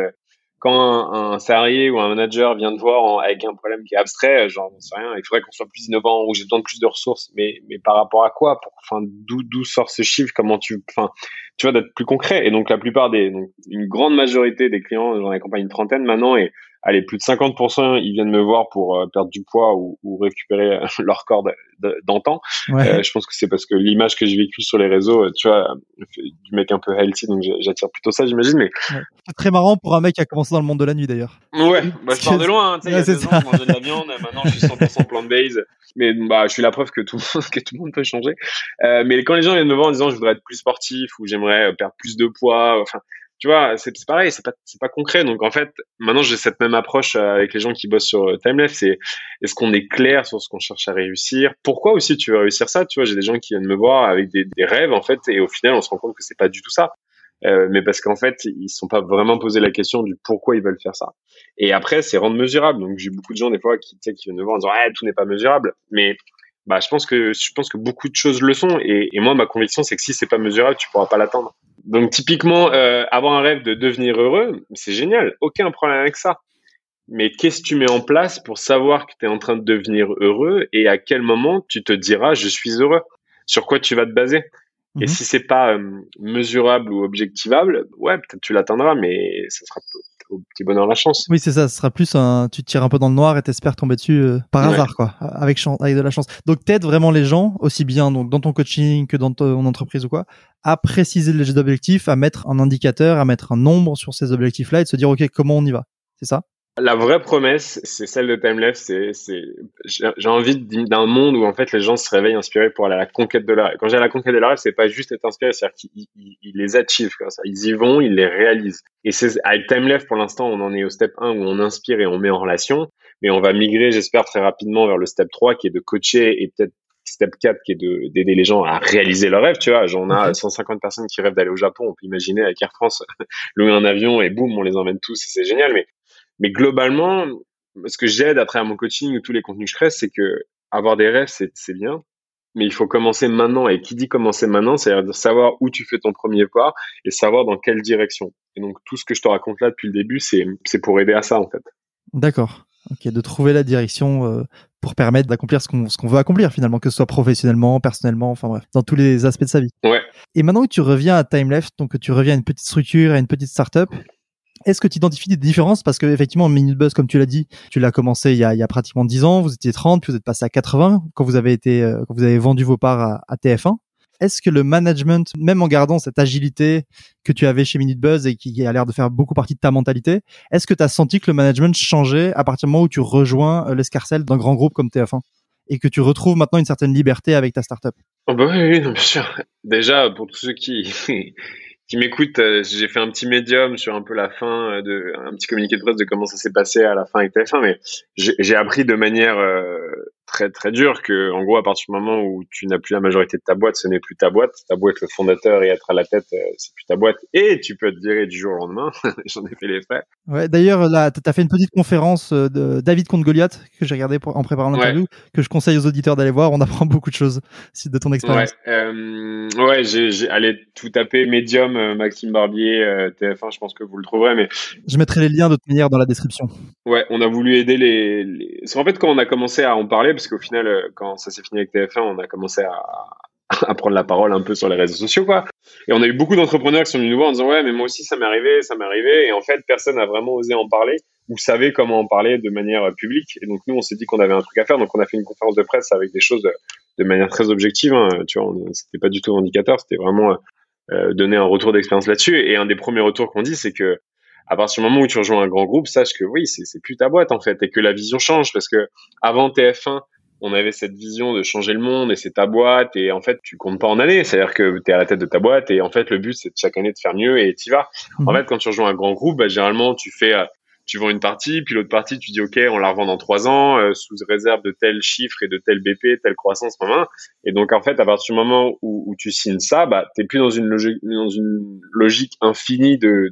quand un, salarié ou un manager vient te voir avec un problème qui est abstrait, genre, sais rien, il faudrait qu'on soit plus innovant ou j'ai besoin de plus de ressources, mais, mais par rapport à quoi? Pour, enfin, d'où, d'où sort ce chiffre? Comment tu, enfin, tu vois, d'être plus concret. Et donc, la plupart des, donc, une grande majorité des clients, j'en accompagne une trentaine maintenant, et allez, plus de 50%, ils viennent me voir pour euh, perdre du poids ou, ou récupérer euh, leur corps d'antan. Euh, je pense que c'est parce que l'image que j'ai vécue sur les réseaux, tu vois, du mec un peu healthy, donc j'attire plutôt ça, j'imagine. Mais très marrant pour un mec qui a commencé dans le monde de la nuit d'ailleurs. Ouais, bah, je pars de loin. Hein, tu sais, il y a deux ans, je mangeais de la viande, maintenant je suis 100% plant-based. Mais bah, je suis la preuve que tout, que tout le monde peut changer. Euh, mais quand les gens viennent me voir en disant je voudrais être plus sportif ou j'aimerais perdre plus de poids, enfin, tu vois, c'est pareil, c'est pas, pas concret. Donc en fait, maintenant j'ai cette même approche euh, avec les gens qui bossent sur euh, Timeless. C'est est-ce qu'on est clair sur ce qu'on cherche à réussir? Pourquoi aussi tu veux réussir ça? Tu vois, j'ai des gens qui viennent me voir avec des, des, rêves en fait, et au final on se rend compte que c'est pas du tout ça. Euh, mais parce qu'en fait ils sont pas vraiment posé la question du pourquoi ils veulent faire ça. Et après c'est rendre mesurable. Donc j'ai beaucoup de gens des fois qui, qui viennent me voir en disant ah, tout n'est pas mesurable, mais bah, je pense que beaucoup de choses le sont et, moi ma conviction c'est que si c'est pas mesurable tu pourras pas l'atteindre. Donc typiquement, euh, avoir un rêve de devenir heureux, c'est génial, aucun problème avec ça. Mais qu'est-ce que tu mets en place pour savoir que tu es en train de devenir heureux et à quel moment tu te diras je suis heureux? Sur quoi tu vas te baser? Et mhm. si c'est pas euh, mesurable ou objectivable, ouais, peut-être tu l'atteindras, mais ça sera au petit bonheur la chance. Oui, c'est ça. Ce sera plus un, tu tires un peu dans le noir et t'espères tomber dessus euh, par hasard, quoi, avec chance, avec de la chance. Donc t'aides vraiment les gens aussi bien donc dans ton coaching que dans ton entreprise ou quoi, à préciser les objectifs, à mettre un indicateur, à mettre un nombre sur ces objectifs-là et de se dire ok comment on y va. C'est ça? La vraie promesse, c'est celle de Timeless. C'est, c'est, j'ai envie d'un monde où en fait les gens se réveillent inspirés pour aller à la conquête de la Quand j'ai à la conquête de la rêve, c'est pas juste être inspiré, c'est-à-dire qu'ils ils, les achievent, quoi. Ça. Ils y vont, ils les réalisent. Et c'est avec Timeless pour l'instant, on en est au step 1 où on inspire et on met en relation, mais on va migrer, j'espère très rapidement vers le step 3 qui est de coacher et peut-être step 4 qui est de d'aider les gens à réaliser leurs rêves, tu vois. J'en ai 150 personnes qui rêvent d'aller au Japon, on peut imaginer avec Air France louer un avion et boum, on les emmène tous et c'est génial mais mais globalement, ce que j'aide après à mon coaching ou tous les contenus que je crée, c'est que avoir des rêves, c'est bien, mais il faut commencer maintenant. Et qui dit commencer maintenant, c'est-à-dire savoir où tu fais ton premier pas et savoir dans quelle direction. Et donc, tout ce que je te raconte là depuis le début, c'est pour aider à ça, en fait. D'accord. Ok, de trouver la direction euh, pour permettre d'accomplir ce qu'on ce qu'on veut accomplir finalement, que ce soit professionnellement, personnellement, enfin bref, dans tous les aspects de sa vie. Ouais. Et maintenant que tu reviens à TimeLeft, donc tu reviens à une petite structure, à une petite startup, est-ce que tu identifies des différences? Parce qu'effectivement, Minute Buzz, comme tu l'as dit, tu l'as commencé il y, a, pratiquement 10 ans, vous étiez 30, puis vous êtes passé à 80 quand vous avez été, euh, quand vous avez vendu vos parts à, TF1. Est-ce que le management, même en gardant cette agilité que tu avais chez Minute Buzz et qui a l'air de faire beaucoup partie de ta mentalité, est-ce que tu as senti que le management changeait à partir du moment où tu rejoins euh, l'escarcelle d'un grand groupe comme TF1 et que tu retrouves maintenant une certaine liberté avec ta startup? Oh bah oui, oui, bien sûr. Déjà, pour tous ceux qui qui m'écoute, euh, j'ai fait un petit médium sur un peu la fin euh, de un petit communiqué de presse de comment ça s'est passé à la fin avec TF1, mais j'ai appris de manière euh, très très dur que en gros à partir du moment où tu n'as plus la majorité de ta boîte ce n'est plus ta boîte. Beau être le fondateur et être à la tête euh, c'est plus ta boîte. Et tu peux te virer du jour au lendemain. J'en ai fait les frais. Ouais d'ailleurs là t'as fait une petite conférence euh, de David contre Goliath que j'ai regardé en préparant l'interview que je conseille aux auditeurs d'aller voir. On apprend beaucoup de choses de ton expérience. Ouais, euh, ouais j'ai allé tout taper Medium Maxime Barbier TF1 je pense que vous le trouverez mais je mettrai les liens de toute manière dans la description. Ouais on a voulu aider les, les... en fait quand on a commencé à en parler parce qu'au final, euh, quand ça s'est fini avec TF1, on a commencé à, prendre la parole un peu sur les réseaux sociaux, quoi. Et on a eu beaucoup d'entrepreneurs qui sont venus nous voir en disant ouais, mais moi aussi ça m'est arrivé, ça m'est arrivé. Et en fait, personne n'a vraiment osé en parler ou savait comment en parler de manière publique. Et donc nous, on s'est dit qu'on avait un truc à faire. Donc on a fait une conférence de presse avec des choses de, manière très objective. Hein. Tu vois, c'était pas du tout indicateur, c'était vraiment euh, donner un retour d'expérience là-dessus. Et un des premiers retours qu'on dit, c'est que À partir du moment où tu rejoins un grand groupe, sache que oui, c'est plus ta boîte en fait et que la vision change parce que avant TF1, on avait cette vision de changer le monde et c'est ta boîte et en fait tu comptes pas en années, c'est-à-dire que tu es à la tête de ta boîte et en fait le but c'est chaque année de faire mieux et tu vas. En Mhm. fait quand tu rejoins un grand groupe, bah, généralement tu fais euh, tu vends une partie, puis l'autre partie, tu dis OK, on la revend dans trois ans euh, sous réserve de tel chiffre et de tel BP, telle croissance, maman. Et donc en fait, à partir du moment où, où tu signes ça, bah t'es plus dans une logique, dans une logique infinie de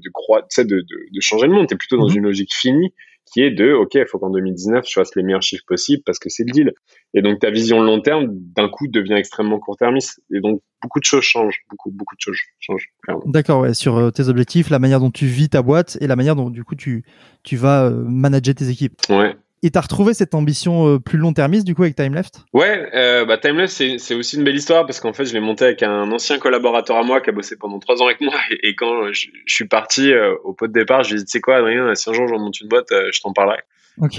sais, de, de, de changer le monde. T'es plutôt dans Mhm. une logique finie qui est de OK, il faut qu'en 2019 tu fasses les meilleurs chiffres possibles parce que c'est le deal. Et donc ta vision long terme d'un coup devient extrêmement court-termiste. Et donc beaucoup de choses changent, beaucoup beaucoup de choses changent. D'accord, ouais, sur euh, tes objectifs, la manière dont tu vis ta boîte et la manière dont du coup tu, tu vas euh, manager tes équipes. Ouais. Et t'as retrouvé cette ambition euh, plus long-termiste du coup avec Time Left? Ouais, euh, bah Timeless c'est c'est aussi une belle histoire parce qu'en fait je l'ai monté avec un ancien collaborateur à moi qui a bossé pendant trois ans avec moi et, et quand je, je suis parti euh, au pot de départ, je lui ai dit tu sais quoi Adrien, si un jour je remonte une boîte, euh, je t'en parlerai.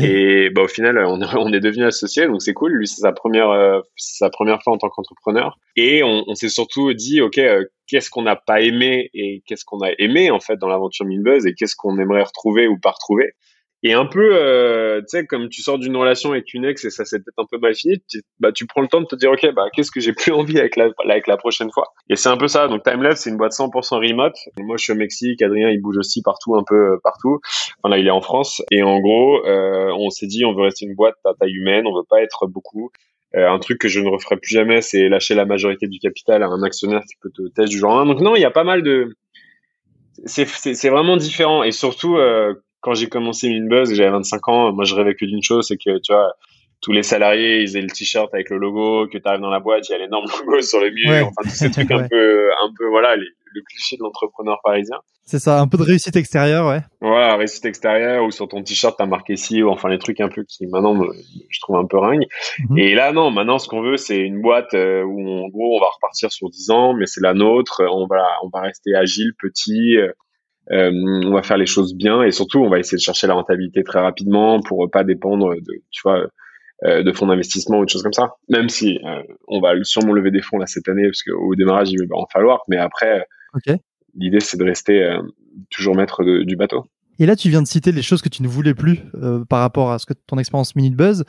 Et bah au final on, est- on est devenu associés donc c'est cool. Lui c'est sa première sa première fois en tant qu'entrepreneur et on, on s'est surtout dit ok qu'est-ce qu'on n'a pas aimé et qu'est-ce qu'on a aimé en fait dans l'aventure Minbuzz et qu'est-ce qu'on aimerait retrouver ou pas retrouver? Et un peu, euh, tu sais, comme tu sors d'une relation avec une ex et ça s'est peut-être un peu mal fini, tu, bah, tu prends le temps de te dire, ok, bah, qu'est-ce que j'ai plus envie avec la, avec la prochaine fois. Et c'est un peu ça. Donc, TimeLeft, c'est une boîte 100% remote. Moi, je suis au Mexique. Adrien, il bouge aussi partout, un peu euh, partout. Enfin, là, il est en France. Et en gros, euh, on s'est dit, on veut rester une boîte à taille humaine. On veut pas être beaucoup. Euh, un truc que je ne referai plus jamais, c'est lâcher la majorité du capital à un actionnaire qui peut te tester du au lendemain. Donc, non, il y a pas mal de, c'est vraiment différent. Et surtout, euh, quand j'ai commencé Minbuzz, j'avais 25 ans, moi je rêvais que d'une chose, c'est que tu vois, tous les salariés, ils aient le t-shirt avec le logo, que tu arrives dans la boîte, il y a l'énorme logo sur le mur, Ouais. enfin tous ces trucs un Ouais. peu, un peu voilà, les- le cliché de l'entrepreneur parisien. C'est ça, un peu de réussite extérieure, ouais. Voilà, réussite extérieure ou sur ton t-shirt t'as marqué si ou enfin les trucs un peu qui maintenant me- je trouve un peu ringue. Mhm. Et là non, maintenant ce qu'on veut c'est une boîte euh, où en gros on va repartir sur 10 ans, mais c'est la nôtre. On va on va rester agile, petit. Euh, euh, on va faire les choses bien et surtout on va essayer de chercher la rentabilité très rapidement pour pas dépendre de tu vois euh, de fonds d'investissement ou de choses comme ça. Même si euh, on va sûrement lever des fonds là cette année parce qu'au démarrage il va en falloir, mais après l'idée c'est de rester euh, toujours maître de- du bateau. Et là, tu viens de citer les choses que tu ne voulais plus euh, par rapport à ce que ton expérience Minute Buzz.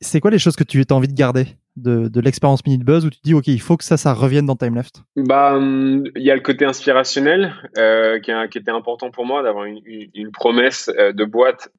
C'est quoi les choses que tu as envie de garder de, l'expérience Minute Buzz où tu te dis, OK, il faut que ça, ça revienne dans Time Left? Bah, hum, il y a le côté inspirationnel euh, qui, était important pour moi d'avoir une, promesse euh, de boîte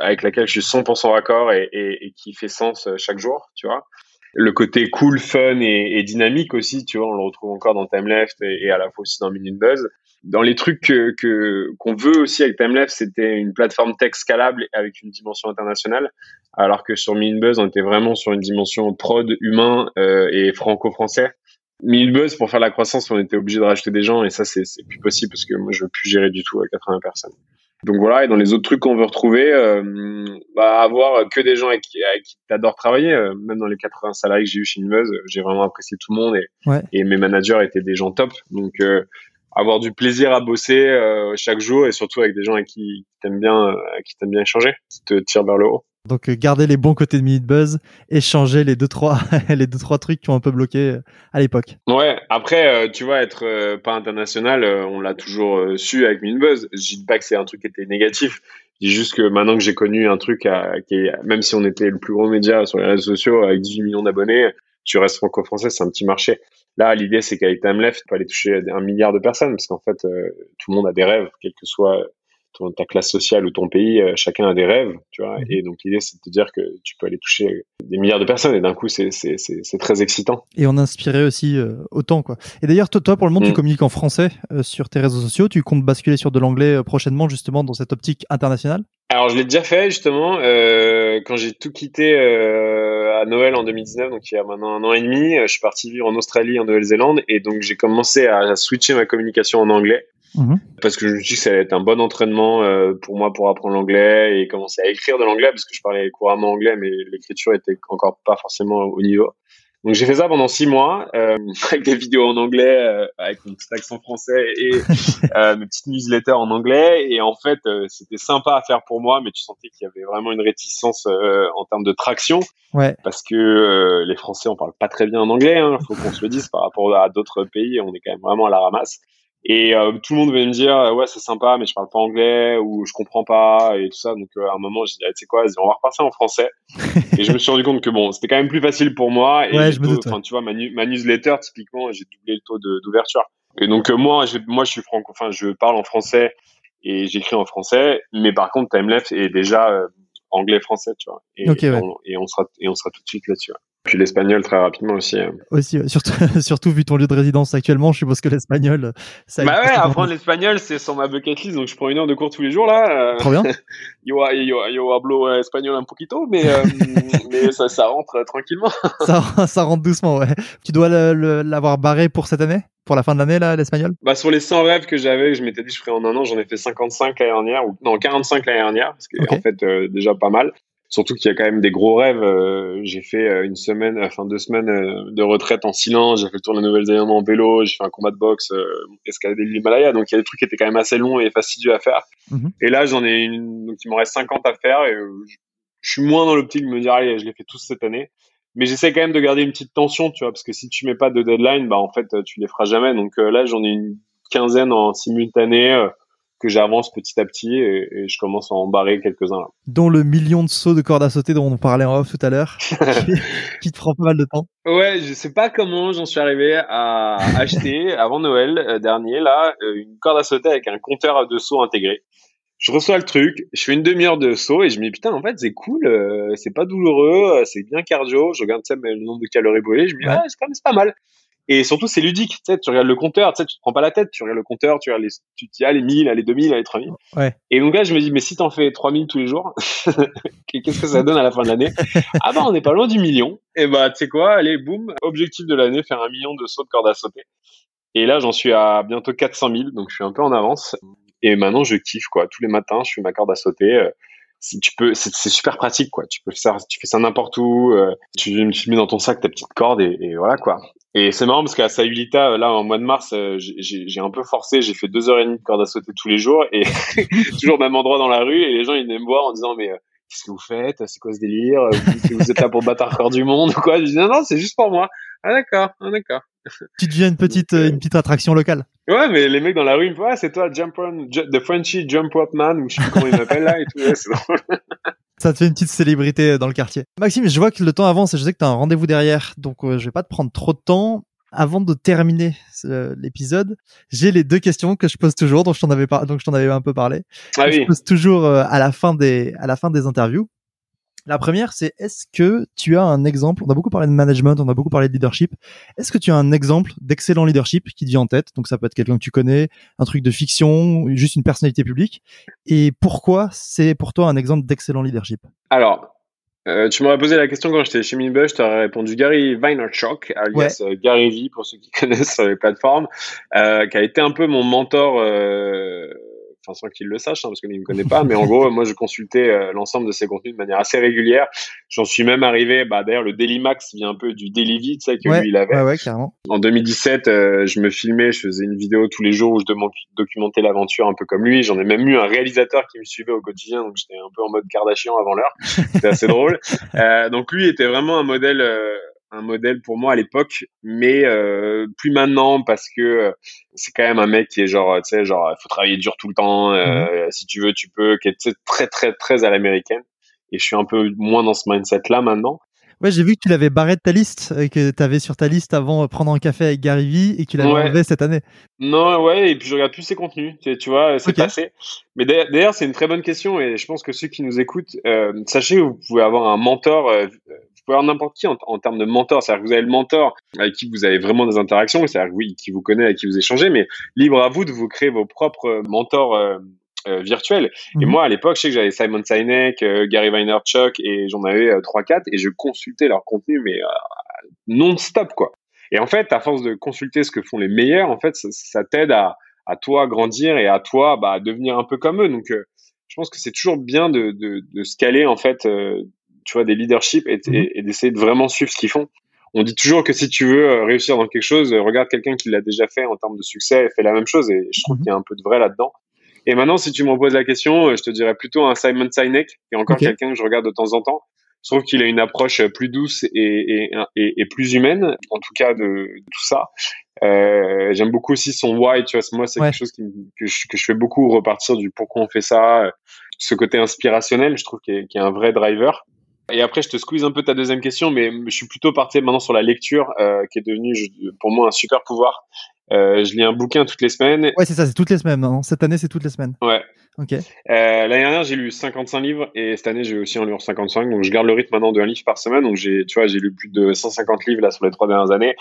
avec laquelle je suis 100% raccord et, et, qui fait sens chaque jour, tu vois. Le côté cool, fun et, et dynamique aussi, tu vois, on le retrouve encore dans Time Left et, et à la fois aussi dans Minute Buzz. Dans les trucs que que- qu'on veut aussi avec Time Left, c'était une plateforme tech scalable avec une dimension internationale, alors que sur Minute Buzz, on était vraiment sur une dimension prod humain euh, et franco-français. Minute Buzz, pour faire la croissance, on était obligé de rajouter des gens et ça, c'est c'est plus possible parce que moi, je veux plus gérer du tout à 80 personnes. Donc voilà, et dans les autres trucs qu'on veut retrouver, euh, bah, avoir que des gens avec, qui- avec qui t'adores travailler, euh, même dans les 80 salariés que j'ai eu chez Minute Buzz, euh, j'ai vraiment apprécié tout le monde et, Ouais. et mes managers étaient des gens top. Donc euh, avoir du plaisir à bosser euh, chaque jour et surtout avec des gens avec qui t'aimes bien, euh, qui t'aimes bien échanger, qui te tirent vers le haut. Donc, euh, garder les bons côtés de Minute Buzz et changer les deux, trois, les deux, trois trucs qui ont un peu bloqué euh, à l'époque. Ouais, après, euh, tu vois, être pas international, euh, on l'a toujours su avec Minbuzz. Je dis pas que c'est un truc qui était négatif. Je dis juste que maintenant que j'ai connu un truc à- qui est, même si on était le plus gros média sur les réseaux sociaux avec 18 millions d'abonnés, tu restes franco-français, c'est un petit marché. Là, l'idée, c'est qu'avec Time Left, tu peux aller toucher un milliard de personnes parce qu'en fait, euh, tout le monde a des rêves, quel que soit ton, ta classe sociale ou ton pays, euh, chacun a des rêves, tu vois. Et donc, l'idée, c'est de te dire que tu peux aller toucher des milliards de personnes et d'un coup, c'est, très excitant. Et on inspirait aussi euh, autant, quoi. Et d'ailleurs, toi, toi, pour le moment, tu Mm. communiques en français sur tes réseaux sociaux. Tu comptes basculer sur de l'anglais prochainement, justement, dans cette optique internationale? Alors je l'ai déjà fait justement euh, quand j'ai tout quitté euh, à Noël en 2019, donc il y a maintenant un an et demi. euh, Je suis parti vivre en Australie, en Nouvelle-Zélande, et donc j'ai commencé à, à switcher ma communication en anglais Mhm. parce que je me suis dit que ça allait être un bon entraînement euh, pour moi pour apprendre l'anglais et commencer à écrire de l'anglais parce que je parlais couramment anglais, mais l'écriture était encore pas forcément au niveau. Donc j'ai fait ça pendant six mois euh, avec des vidéos en anglais, euh, avec mon petit accent français et euh, mes petites newsletters en anglais. Et en fait, euh, c'était sympa à faire pour moi, mais tu sentais qu'il y avait vraiment une réticence euh, en termes de traction Ouais. parce que euh, les Français on parle pas très bien en anglais. Hein, faut qu'on se le dise par rapport à d'autres pays, on est quand même vraiment à la ramasse. Et euh, tout le monde venait me dire ouais c'est sympa mais je parle pas anglais ou je comprends pas et tout ça. Donc à un moment j'ai dit ah, tu sais quoi, on va repasser en français. et je me suis rendu compte que bon c'était quand même plus facile pour moi. Et ouais, je me doute, tu vois ma, ma, newsletter typiquement j'ai doublé le taux d'ouverture. Et donc moi moi je suis franco, enfin je parle en français et j'écris en français. Mais par contre Timeleft est déjà anglais-français, tu vois. Et, on, et, on, sera, et on sera tout de suite là-dessus. Puis l'espagnol très rapidement aussi. Hein. Aussi, surtout, surtout vu ton lieu de résidence actuellement, je suppose que l'espagnol. Ça bah ouais, apprendre l'espagnol, c'est sur ma bucket list, donc je prends une heure de cours tous les jours là. Trop bien. yo, yo, yo hablo espagnol un poquito, mais, euh, mais ça, ça rentre tranquillement. ça, ça rentre doucement, ouais. Tu dois l'avoir barré pour cette année? Pour la fin de l'année, là, l'espagnol? Bah, sur les 100 rêves que j'avais, je m'étais dit je ferais en un an, j'en ai fait 55 l'année dernière, ou non, 45 l'année dernière, parce que en fait, euh, déjà pas mal. Surtout qu'il y a quand même des gros rêves. Euh, j'ai fait euh, une semaine, enfin deux semaines euh, de retraite en silence. J'ai fait le tour de la Nouvelle-Zélande en vélo. J'ai fait un combat de boxe, escalader l'Himalaya. Donc il y a des trucs qui étaient quand même assez longs et fastidieux à faire. Mhm. Et là, j'en ai une, donc il m'en reste 50 à faire. Et je suis moins dans l'optique de me dire allez, je les fais tous cette année. Mais j'essaie quand même de garder une petite tension, tu vois, parce que si tu mets pas de deadline, bah en fait tu les feras jamais. Donc là, j'en ai une quinzaine en simultané que j'avance petit à petit et, je commence à en barrer quelques-uns. Dont le million de sauts de corde à sauter dont on parlait en off tout à l'heure, qui, te prend pas mal de temps. Ouais, je sais pas comment j'en suis arrivé à acheter avant Noël euh, dernier là euh, une corde à sauter avec un compteur de sauts intégré. Je reçois le truc, je fais une demi-heure de saut et je me dis putain en fait c'est cool, euh, c'est pas douloureux, c'est bien cardio. Je regarde le nombre de calories brûlées, je me dis ah, c'est quand même pas mal. Et surtout, c'est ludique. Tu sais, tu regardes le compteur, tu sais, tu te prends pas la tête, tu regardes le compteur, tu regardes les, tu dis, ah, les 1000, les 2000, les 3000. Ouais. Et donc là, je me dis, mais si t'en fais 3000 tous les jours, qu'est-ce que ça donne à la fin de l'année? ah bah, on n'est pas loin du million. Et bah, tu sais quoi, allez, boum, objectif de l'année, faire un million de sauts de corde à sauter. Et là, j'en suis à bientôt 400 000, donc je suis un peu en avance. Et maintenant, je kiffe, quoi. Tous les matins, je fais ma corde à sauter. Euh, si tu peux, c'est super pratique, quoi. Tu peux faire, tu fais ça n'importe où. Euh, tu, tu mets dans ton sac ta petite corde et, et voilà, quoi. Et c'est marrant parce qu'à Sayulita, là, en mois de mars, euh, j'ai un peu forcé. J'ai fait deux heures et demie de corde à sauter tous les jours et toujours au même endroit dans la rue. Et les gens, ils venaient me voir en disant, mais euh, qu'est-ce que vous faites? C'est quoi ce délire? Vous, vous êtes là pour battre un record du monde ou quoi? Je dis, non, non, c'est juste pour moi. Ah d'accord, ah, d'accord. Tu deviens une petite, euh, une petite attraction locale. Ouais, mais les mecs dans la rue, ils me font, ah, c'est toi, Jump on, The Frenchy Jump Rope Man, ou je sais plus comment ils m'appellent là et tout. Ouais, c'est drôle. Ça te fait une petite célébrité dans le quartier. Maxime, je vois que le temps avance et je sais que tu as un rendez-vous derrière, donc je vais pas te prendre trop de temps avant de terminer l'épisode, j'ai les deux questions que je pose toujours, dont je t'en avais pas, donc je t'en avais un peu parlé. Ah oui. Je pose toujours euh, à la fin des, à la fin des interviews. La première, c'est est-ce que tu as un exemple On a beaucoup parlé de management, on a beaucoup parlé de leadership. Est-ce que tu as un exemple d'excellent leadership qui te vient en tête? Donc ça peut être quelqu'un que tu connais, un truc de fiction, juste une personnalité publique. Et pourquoi c'est pour toi un exemple d'excellent leadership? Alors, euh, tu m'aurais posé la question quand j'étais chez Minbush, je t'aurais répondu Gary Vaynerchuk, alias euh, Gary V pour ceux qui connaissent les plateformes, euh, qui a été un peu mon mentor euh, enfin sans qu'il le sache, hein, parce qu'il ne me connaît pas, mais en gros, moi, je consultais euh, l'ensemble de ses contenus de manière assez régulière. J'en suis même arrivé, bah, d'ailleurs, le Daily Max vient un peu du Daily V, tu sais, que lui, il avait. Ouais, ouais, carrément. En 2017, euh, je me filmais, je faisais une vidéo tous les jours où je documentais l'aventure un peu comme lui. J'en ai même eu un réalisateur qui me suivait au quotidien, donc j'étais un peu en mode Kardashian avant l'heure. C'était assez drôle. Euh, donc lui était vraiment un modèle euh, un modèle pour moi à l'époque, mais euh, plus maintenant parce que euh, c'est quand même un mec qui est genre, tu sais, genre, faut travailler dur tout le temps, euh, mhm. si tu veux, tu peux, qui est très, très, très à l'américaine. Et je suis un peu moins dans ce mindset-là maintenant. Ouais, j'ai vu que tu l'avais barré de ta liste, que tu avais sur ta liste avant prendre un café avec Gary Vee et que tu l'avais enlevé cette année. Non, ouais, et puis je regarde plus ses contenus, tu, vois, c'est passé. Mais d'ailleurs, c'est une très bonne question et je pense que ceux qui nous écoutent, sachez que vous pouvez avoir un mentor vous pouvez avoir n'importe qui en, termes de mentor. C'est-à-dire que vous avez le mentor avec qui vous avez vraiment des interactions, c'est-à-dire oui, qui vous connaît, avec qui vous échangez, mais libre à vous de vous créer vos propres mentors euh, euh, virtuels. Et mhm. moi, à l'époque, je sais que j'avais Simon Sinek, euh, Gary Vaynerchuk, et j'en avais trois, quatre, et je consultais leur contenu, mais non-stop, quoi. Et en fait, à force de consulter ce que font les meilleurs, en fait, ça, t'aide à, à toi grandir et à toi bah, devenir un peu comme eux. Donc, je pense que c'est toujours bien de, de, de se caler en fait tu vois, des leaderships mhm. et, d'essayer de vraiment suivre ce qu'ils font. On dit toujours que si tu veux euh, réussir dans quelque chose, euh, regarde quelqu'un qui l'a déjà fait en termes de succès et fait la même chose. Et je trouve mhm. qu'il y a un peu de vrai là-dedans. Et maintenant, si tu me poses la question, euh, je te dirais plutôt un Simon Sinek, qui est encore quelqu'un que je regarde de temps en temps. Je trouve qu'il a une approche plus douce et, et, et, plus humaine, en tout cas de, tout ça. Euh, J'aime beaucoup aussi son why, tu vois. Moi, c'est quelque chose qui, que, je, que je fais beaucoup repartir du pourquoi on fait ça, ce côté inspirationnel, je trouve qu'il est, un vrai driver. Et après, je te squeeze un peu ta deuxième question, mais je suis plutôt parti maintenant sur la lecture, euh, qui est devenue pour moi un super pouvoir. Euh, je lis un bouquin toutes les semaines. Ouais, c'est ça, c'est toutes les semaines. Hein. Cette année, c'est toutes les semaines. Ouais. Ok. Euh, L'année dernière, j'ai lu 55 livres et cette année, j'ai aussi en lu 55. Donc, je garde le rythme maintenant d'un livre par semaine. Donc, j'ai, tu vois, j'ai lu plus de 150 livres là sur les trois dernières années.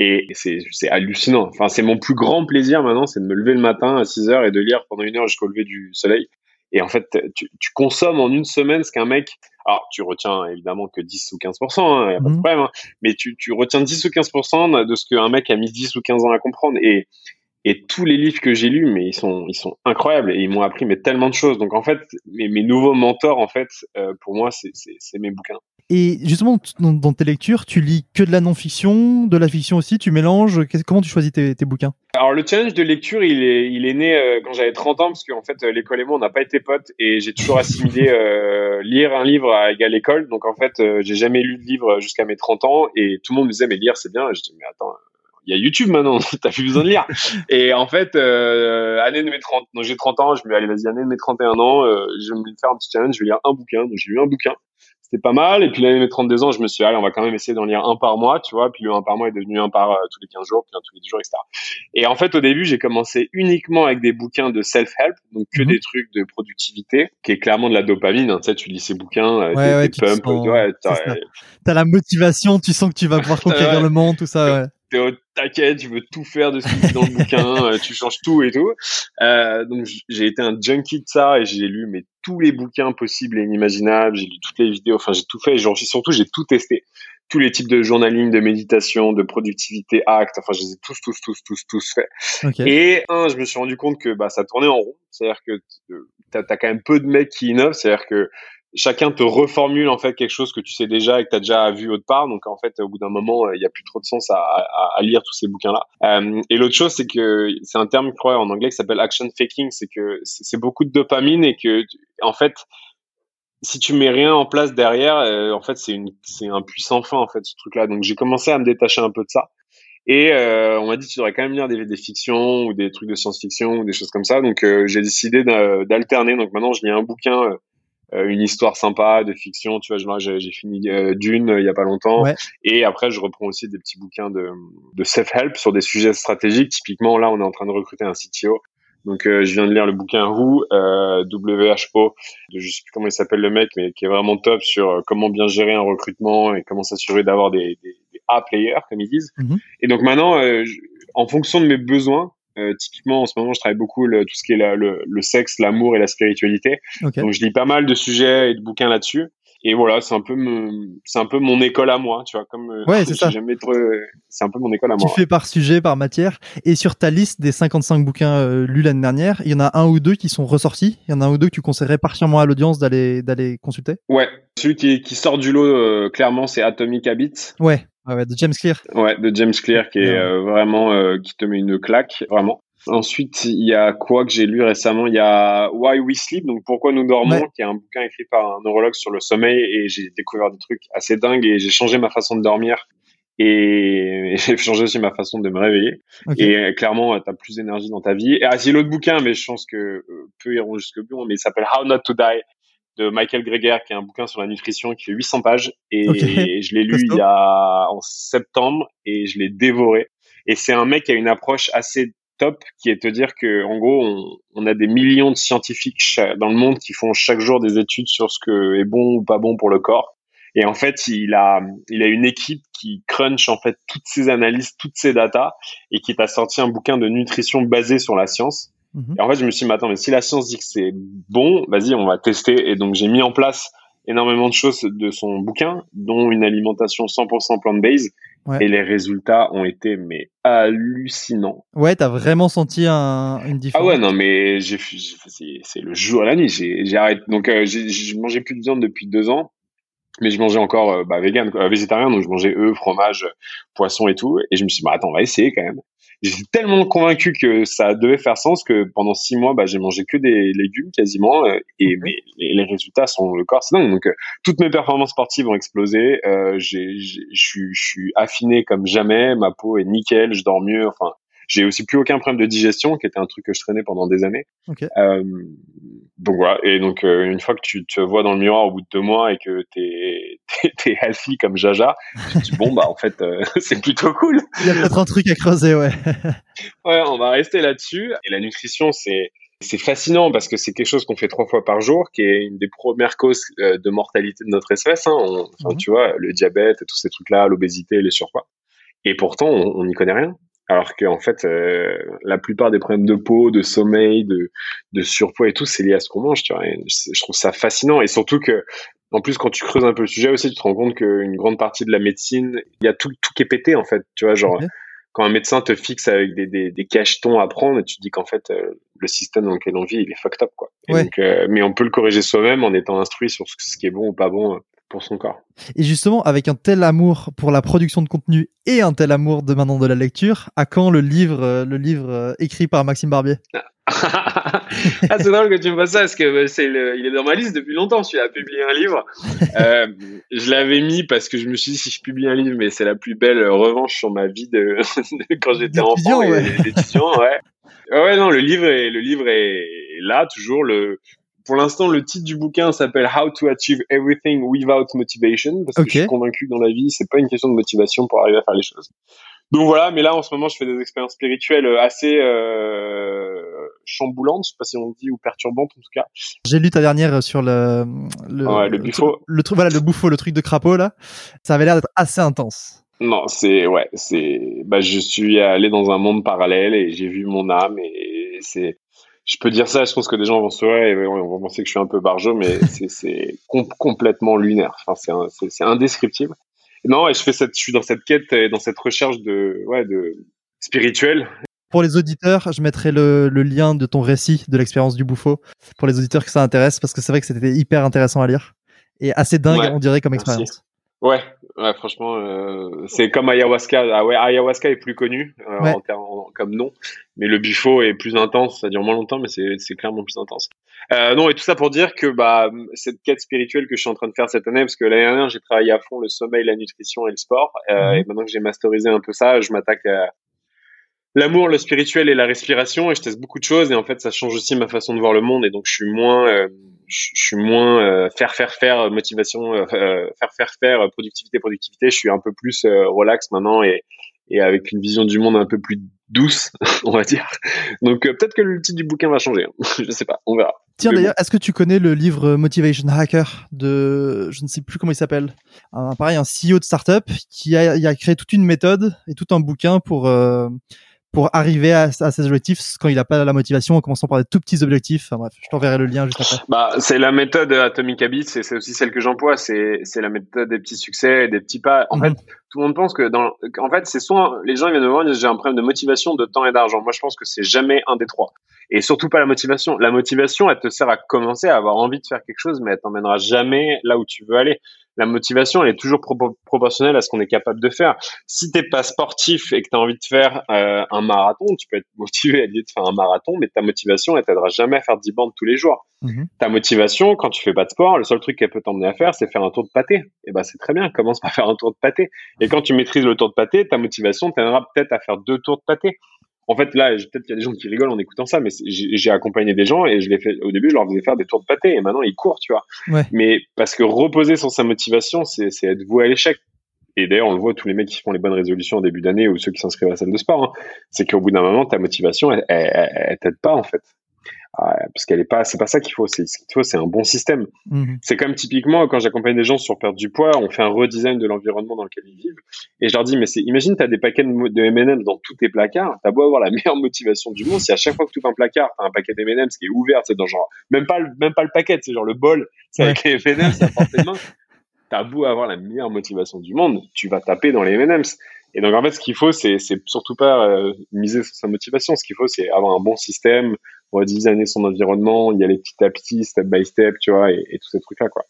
Et c'est, c'est hallucinant. Enfin, c'est mon plus grand plaisir maintenant, c'est de me lever le matin à 6 heures et de lire pendant une heure jusqu'au lever du soleil. Et en fait, tu, tu consommes en une semaine ce qu'un mec. Alors, tu retiens évidemment que 10 ou 15%, hein, y a pas de mhm. problème, hein, mais tu, tu retiens 10 ou 15% de ce qu'un mec a mis 10 ou 15 ans à comprendre. Et, et tous les livres que j'ai lus, mais ils sont, ils sont incroyables et ils m'ont appris mais tellement de choses. Donc en fait, mes, mes nouveaux mentors, en fait, euh, pour moi, c'est mes bouquins. Et justement, dans, tes lectures, tu lis que de la non-fiction, de la fiction aussi, tu mélanges. Comment tu choisis tes, tes bouquins? Alors le challenge de lecture, il est, il est né euh, quand j'avais 30 ans, parce qu'en fait, euh, l'école et moi, on n'a pas été potes et j'ai toujours assimilé lire un livre à égal école. Donc en fait, j'ai jamais lu de livre jusqu'à mes 30 ans et tout le monde me disait mais lire c'est bien. je dis mais attends il y a YouTube maintenant, t'as plus besoin de lire. Et en fait, euh, année de mes 30, donc j'ai 30 ans, je me dis, allez, vas-y, année de mes 31 ans, euh, je vais me faire un petit challenge, je vais lire un bouquin. Donc j'ai lu un bouquin. C'était pas mal. Et puis l'année de mes 32 ans, je me suis dit, allez, on va quand même essayer d'en lire un par mois, tu vois. Puis le un par mois est devenu un par euh, tous les 15 jours, puis un tous les 10 jours, etc. Et en fait, au début, j'ai commencé uniquement avec des bouquins de self-help, donc que mhm. des trucs de productivité, qui est clairement de la dopamine. Hein. Tu sais, tu lis ces bouquins, euh, ouais, des, pumps, ouais, t'as la motivation, tu sens que tu vas pouvoir conquérir le monde, tout ça, ouais t'es au taquet, tu veux tout faire de ce qui est dans le bouquin, euh, tu changes tout et tout. Euh, donc j'ai été un junkie de ça et j'ai lu mais tous les bouquins possibles et inimaginables, j'ai lu toutes les vidéos, enfin j'ai tout fait. Et surtout j'ai tout testé. Tous les types de journaling, de méditation, de productivité, acte, enfin je les ai tous, tous, tous, tous, tous fait. Et un, je me suis rendu compte que bah ça tournait en rond, c'est-à-dire que t'as as quand même peu de mecs qui innovent, c'est-à-dire que chacun te reformule en fait quelque chose que tu sais déjà et que tu as déjà vu autre part. Donc en fait, au bout d'un moment, euh, il n'y a plus trop de sens à, à, à lire tous ces bouquins-là. Euh, et l'autre chose, c'est que c'est un terme, je en anglais qui s'appelle action faking. C'est que c'est beaucoup de dopamine et que en fait, si tu mets rien en place derrière, euh, en fait, c'est c'est un puissant fin en fait ce truc-là. Donc j'ai commencé à me détacher un peu de ça. Et euh, on m'a dit tu devrais quand même lire des, des fictions ou des trucs de science-fiction ou des choses comme ça. Donc euh, j'ai décidé d'alterner. Donc maintenant je lis un bouquin une histoire sympa de fiction. Tu vois, j'ai fini euh, Dune euh, il y a pas longtemps. Et après, je reprends aussi des petits bouquins de, de self-help sur des sujets stratégiques. Typiquement, là, on est en train de recruter un CTO. Donc, je viens de lire le bouquin Who, euh, WHO, de je sais plus comment il s'appelle le mec, mais qui est vraiment top sur comment bien gérer un recrutement et comment s'assurer d'avoir des, des, des A-players, comme ils disent. Mm-hmm. Et donc maintenant, en fonction de mes besoins, euh, typiquement, en ce moment, je travaille beaucoup le, tout ce qui est le, le, sexe, l'amour et la spiritualité. Donc, je lis pas mal de sujets et de bouquins là-dessus. Et voilà, c'est un peu c'est un peu mon école à moi, tu vois, comme euh, ouais, c'est ça. c'est un peu mon école à moi. Tu fais par sujet, par matière. Et sur ta liste des 55 bouquins euh, lus l'année dernière, il y en a un ou deux qui sont ressortis? Il y en a un ou deux que tu conseillerais particulièrement à l'audience d'aller d'aller consulter? Ouais, celui qui, qui sort du lot clairement, c'est Atomic Habits. Ouais. Ouais, de James Clear. Ouais, de James Clear qui est euh, vraiment euh, qui te met une claque, vraiment. Ensuite, il y a quoi que j'ai lu récemment? Il y a Why We Sleep, donc Pourquoi nous dormons, qui est un bouquin écrit par un neurologue sur le sommeil, et j'ai découvert des trucs assez dingues et j'ai changé ma façon de dormir et j'ai changé aussi ma façon de me réveiller. Et euh, clairement, tu as plus d'énergie dans ta vie. Et ah, c'est l'autre bouquin, mais je pense que peu iront jusque bout, mais il s'appelle How Not to Die de Michael Greger, qui est un bouquin sur la nutrition qui fait 800 pages. Et je l'ai lu il y a en septembre et je l'ai dévoré. Et c'est un mec qui a une approche assez top, qui est de te dire que en gros, on, on, a des millions de scientifiques dans le monde qui font chaque jour des études sur ce que est bon ou pas bon pour le corps. Et en fait, il a, il a une équipe qui crunch en fait toutes ces analyses, toutes ces datas, et qui t'a sorti un bouquin de nutrition basé sur la science. Mhm. Et en fait, je me suis dit, mais attends, mais si la science dit que c'est bon, vas-y, on va tester. Et donc, j'ai mis en place énormément de choses de son bouquin, dont une alimentation 100% plant-based. Et les résultats ont été mais hallucinants. Ouais, t'as vraiment senti un, une différence. Ah ouais, non, mais j'ai, c'est le jour et la nuit. J'ai arrêté. Donc, euh, j'ai mangé plus de viande depuis deux ans, mais je mangeais encore euh, bah, vegan, végétarien, donc je mangeais œufs, fromage, poisson et tout. Et je me suis dit, bah attends, on va essayer quand même. J'étais tellement convaincu que ça devait faire sens que pendant six mois, bah, j'ai mangé que des légumes quasiment, euh, et mais, les résultats sont le corps, c'est dingue. Donc, euh, toutes mes performances sportives ont explosé. Euh, j'ai, je suis affiné comme jamais, ma peau est nickel, je dors mieux. Enfin, j'ai aussi plus aucun problème de digestion, qui était un truc que je traînais pendant des années. Euh, donc voilà. Et donc euh, une fois que tu te vois dans le miroir au bout de deux mois et que t'es t'es, healthy comme Jaja, tu te dis bon bah en fait euh, c'est plutôt cool. Il y a peut-être un truc à creuser, ouais. ouais, on va rester là-dessus. Et la nutrition, c'est c'est fascinant parce que c'est quelque chose qu'on fait trois fois par jour, qui est une des premières causes de mortalité de notre espèce. Hein. mhm. Tu vois, le diabète, tous ces trucs-là, l'obésité, les surpoids. Et pourtant, on n'y connaît rien. Alors qu'en en fait, euh, la plupart des problèmes de peau, de sommeil, de, de surpoids et tout, c'est lié à ce qu'on mange. Tu vois. je trouve ça fascinant et surtout que, en plus, quand tu creuses un peu le sujet aussi, tu te rends compte qu'une grande partie de la médecine, il y a tout, tout qui est pété en fait. Tu vois, genre quand un médecin te fixe avec des, des, des cachetons à prendre, tu te dis qu'en fait, euh, le système dans lequel on vit, il est fucked up quoi. Donc, euh, mais on peut le corriger soi-même en étant instruit sur ce qui est bon ou pas bon pour son corps. Et justement, avec un tel amour pour la production de contenu et un tel amour de maintenant de la lecture, à quand le livre, euh, le livre euh, écrit par Maxime Barbier? Ah, c'est drôle que tu me fasses ça parce que euh, c'est il est dans ma liste depuis longtemps. Je suis à publier un livre. Euh, je l'avais mis parce que je me suis dit si je publie un livre, mais c'est la plus belle revanche sur ma vie de, quand j'étais enfant et d'étudiant. Ouais. ouais, non, le livre est le livre est là toujours. Le pour l'instant, le titre du bouquin s'appelle How to Achieve Everything Without Motivation, parce que je suis convaincu que dans la vie, c'est pas une question de motivation pour arriver à faire les choses. Donc voilà, mais là, en ce moment, je fais des expériences spirituelles assez euh, chamboulantes, je sais pas si on dit, ou perturbantes en tout cas. J'ai lu ta dernière sur le le, ouais, le, buffo. Le, truc, voilà, le bouffo, le truc de crapaud là. Ça avait l'air d'être assez intense. Non, c'est ouais, c'est bah je suis allé dans un monde parallèle et j'ai vu mon âme et c'est je peux dire ça, je pense que des gens vont se et vont penser que je suis un peu barjot, mais c'est complètement lunaire. Enfin, c'est indescriptible. non, et je fais cette, je suis dans cette quête et dans cette recherche de, ouais, de spirituelle. Pour les auditeurs, je mettrai le, le lien de ton récit de l'expérience du bouffo pour les auditeurs que ça intéresse, parce que c'est vrai que c'était hyper intéressant à lire et assez dingue, on dirait, comme expérience. Ouais, ouais, franchement, euh, c'est comme ayahuasca. Ah ouais, ayahuasca est plus connu euh, en comme nom, mais le bifo est plus intense. Ça dure moins longtemps, mais c'est clairement plus intense. Euh, non, et tout ça pour dire que bah cette quête spirituelle que je suis en train de faire cette année, parce que l'année dernière j'ai travaillé à fond le sommeil, la nutrition et le sport, euh, mhm. et maintenant que j'ai masterisé un peu ça, je m'attaque à l'amour, le spirituel et la respiration, et je teste beaucoup de choses, et en fait ça change aussi ma façon de voir le monde, et donc je suis moins euh, je suis moins euh, faire faire faire motivation euh, euh, faire faire faire productivité productivité. Je suis un peu plus relax maintenant et et avec une vision du monde un peu plus douce on va dire. Donc peut-être que le titre du bouquin va changer hein. je sais pas on verra. Tiens d'ailleurs, est-ce que tu connais le livre Motivation Hacker de, je ne sais plus comment il s'appelle, un, pareil un CEO de startup qui a, a, créé toute une méthode et tout un bouquin pour pour arriver à, à, ses objectifs quand il n'a pas la motivation en commençant par des tout petits objectifs. Enfin, bref, je t'enverrai le lien juste après. Bah, c'est la méthode Atomic Habits et c'est aussi celle que j'emploie. C'est, c'est la méthode des petits succès et des petits pas. En mhm. fait, tout le monde pense que dans, en fait, c'est soit les gens viennent me voir et disent j'ai un problème de motivation, de temps et d'argent. Moi, je pense que c'est jamais un des trois. Et surtout pas la motivation. La motivation, elle te sert à commencer à avoir envie de faire quelque chose, mais elle t'emmènera jamais là où tu veux aller la motivation, elle est toujours proportionnelle à ce qu'on est capable de faire. Si t'es pas sportif et que tu as envie de faire euh, un marathon, tu peux être motivé à l'idée de faire un marathon, mais ta motivation, elle t'aidera jamais à faire 10 bandes tous les jours. Mhm. Ta motivation, quand tu fais pas de sport, le seul truc qu'elle peut t'emmener à faire, c'est faire un tour de pâté. Et eh ben c'est très bien, commence par faire un tour de pâté. Et quand tu maîtrises le tour de pâté, ta motivation t'aidera peut-être à faire deux tours de pâté en fait, là, peut-être qu'il y a des gens qui rigolent en écoutant ça, mais j'ai accompagné des gens et je fait au début, je leur faisais faire des tours de pâté et maintenant ils courent, tu vois. Mais parce que reposer sur sa motivation, c'est être voué à l'échec. Et d'ailleurs, on le voit, tous les mecs qui font les bonnes résolutions en début d'année ou ceux qui s'inscrivent à la salle de sport, hein, c'est qu'au bout d'un moment, ta motivation, elle, elle t'aide pas, en fait. Ah, parce qu'elle est pas, c'est pas ça qu'il faut. C'est ce qu'il faut, c'est un bon système. Mhm. C'est comme typiquement quand j'accompagne des gens sur perdre du poids, on fait un redesign de l'environnement dans lequel ils vivent, et je leur dis mais c'est, imagine t'as des paquets de M&M's dans tous tes placards, t'as beau avoir la meilleure motivation du monde, si à chaque fois que tu ouvres un placard t'as un paquet d'M&M's qui est ouvert, c'est dans genre même pas le, même pas le paquet, c'est genre le bol, c'est avec les M&M's à portée de main. T'as beau avoir la meilleure motivation du monde, tu vas taper dans les M&M's. Et donc en fait, ce qu'il faut, c'est, c'est surtout pas euh, miser sur sa motivation. Ce qu'il faut, c'est avoir un bon système, redesigner son environnement, y aller petit à petit, step by step, tu vois, et, et tous ces trucs-là, quoi.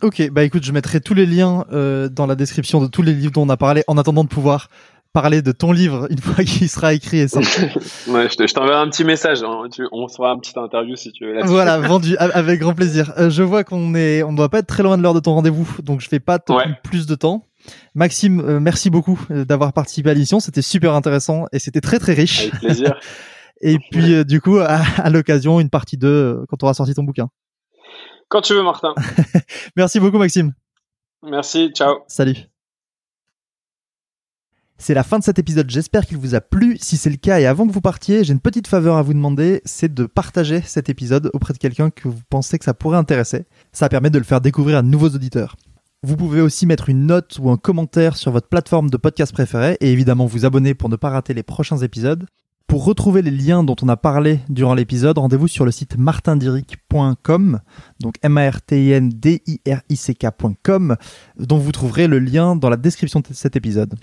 Ok, bah écoute, je mettrai tous les liens euh, dans la description de tous les livres dont on a parlé en attendant de pouvoir parler de ton livre une fois qu'il sera écrit. Et ouais, je t'enverrai un petit message. Hein. on se fera un petit interview si tu veux. Voilà, vendu avec grand plaisir. Euh, je vois qu'on est, on ne doit pas être très loin de l'heure de ton rendez-vous, donc je vais pas te prendre plus de temps. Maxime, euh, merci beaucoup d'avoir participé à l'émission. C'était super intéressant et c'était très très riche. Avec plaisir. Et puis du coup, à, à l'occasion, une partie 2 quand tu auras sorti ton bouquin. Quand tu veux, Martin. merci beaucoup, Maxime. Merci, ciao. Salut. C'est la fin de cet épisode, j'espère qu'il vous a plu. Si c'est le cas et avant que vous partiez, j'ai une petite faveur à vous demander, c'est de partager cet épisode auprès de quelqu'un que vous pensez que ça pourrait intéresser. Ça permet de le faire découvrir à de nouveaux auditeurs. Vous pouvez aussi mettre une note ou un commentaire sur votre plateforme de podcast préférée et évidemment vous abonner pour ne pas rater les prochains épisodes. Pour retrouver les liens dont on a parlé durant l'épisode, rendez-vous sur le site martindiric.com, donc m a r t i n d i r i c k.com, dont vous trouverez le lien dans la description de cet épisode.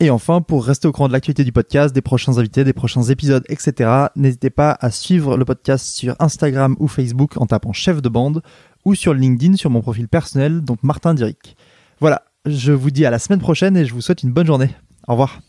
Et enfin, pour rester au courant de l'actualité du podcast, des prochains invités, des prochains épisodes, etc., n'hésitez pas à suivre le podcast sur Instagram ou Facebook en tapant chef de bande ou sur LinkedIn sur mon profil personnel, donc Martin Diric. Voilà, je vous dis à la semaine prochaine et je vous souhaite une bonne journée. Au revoir.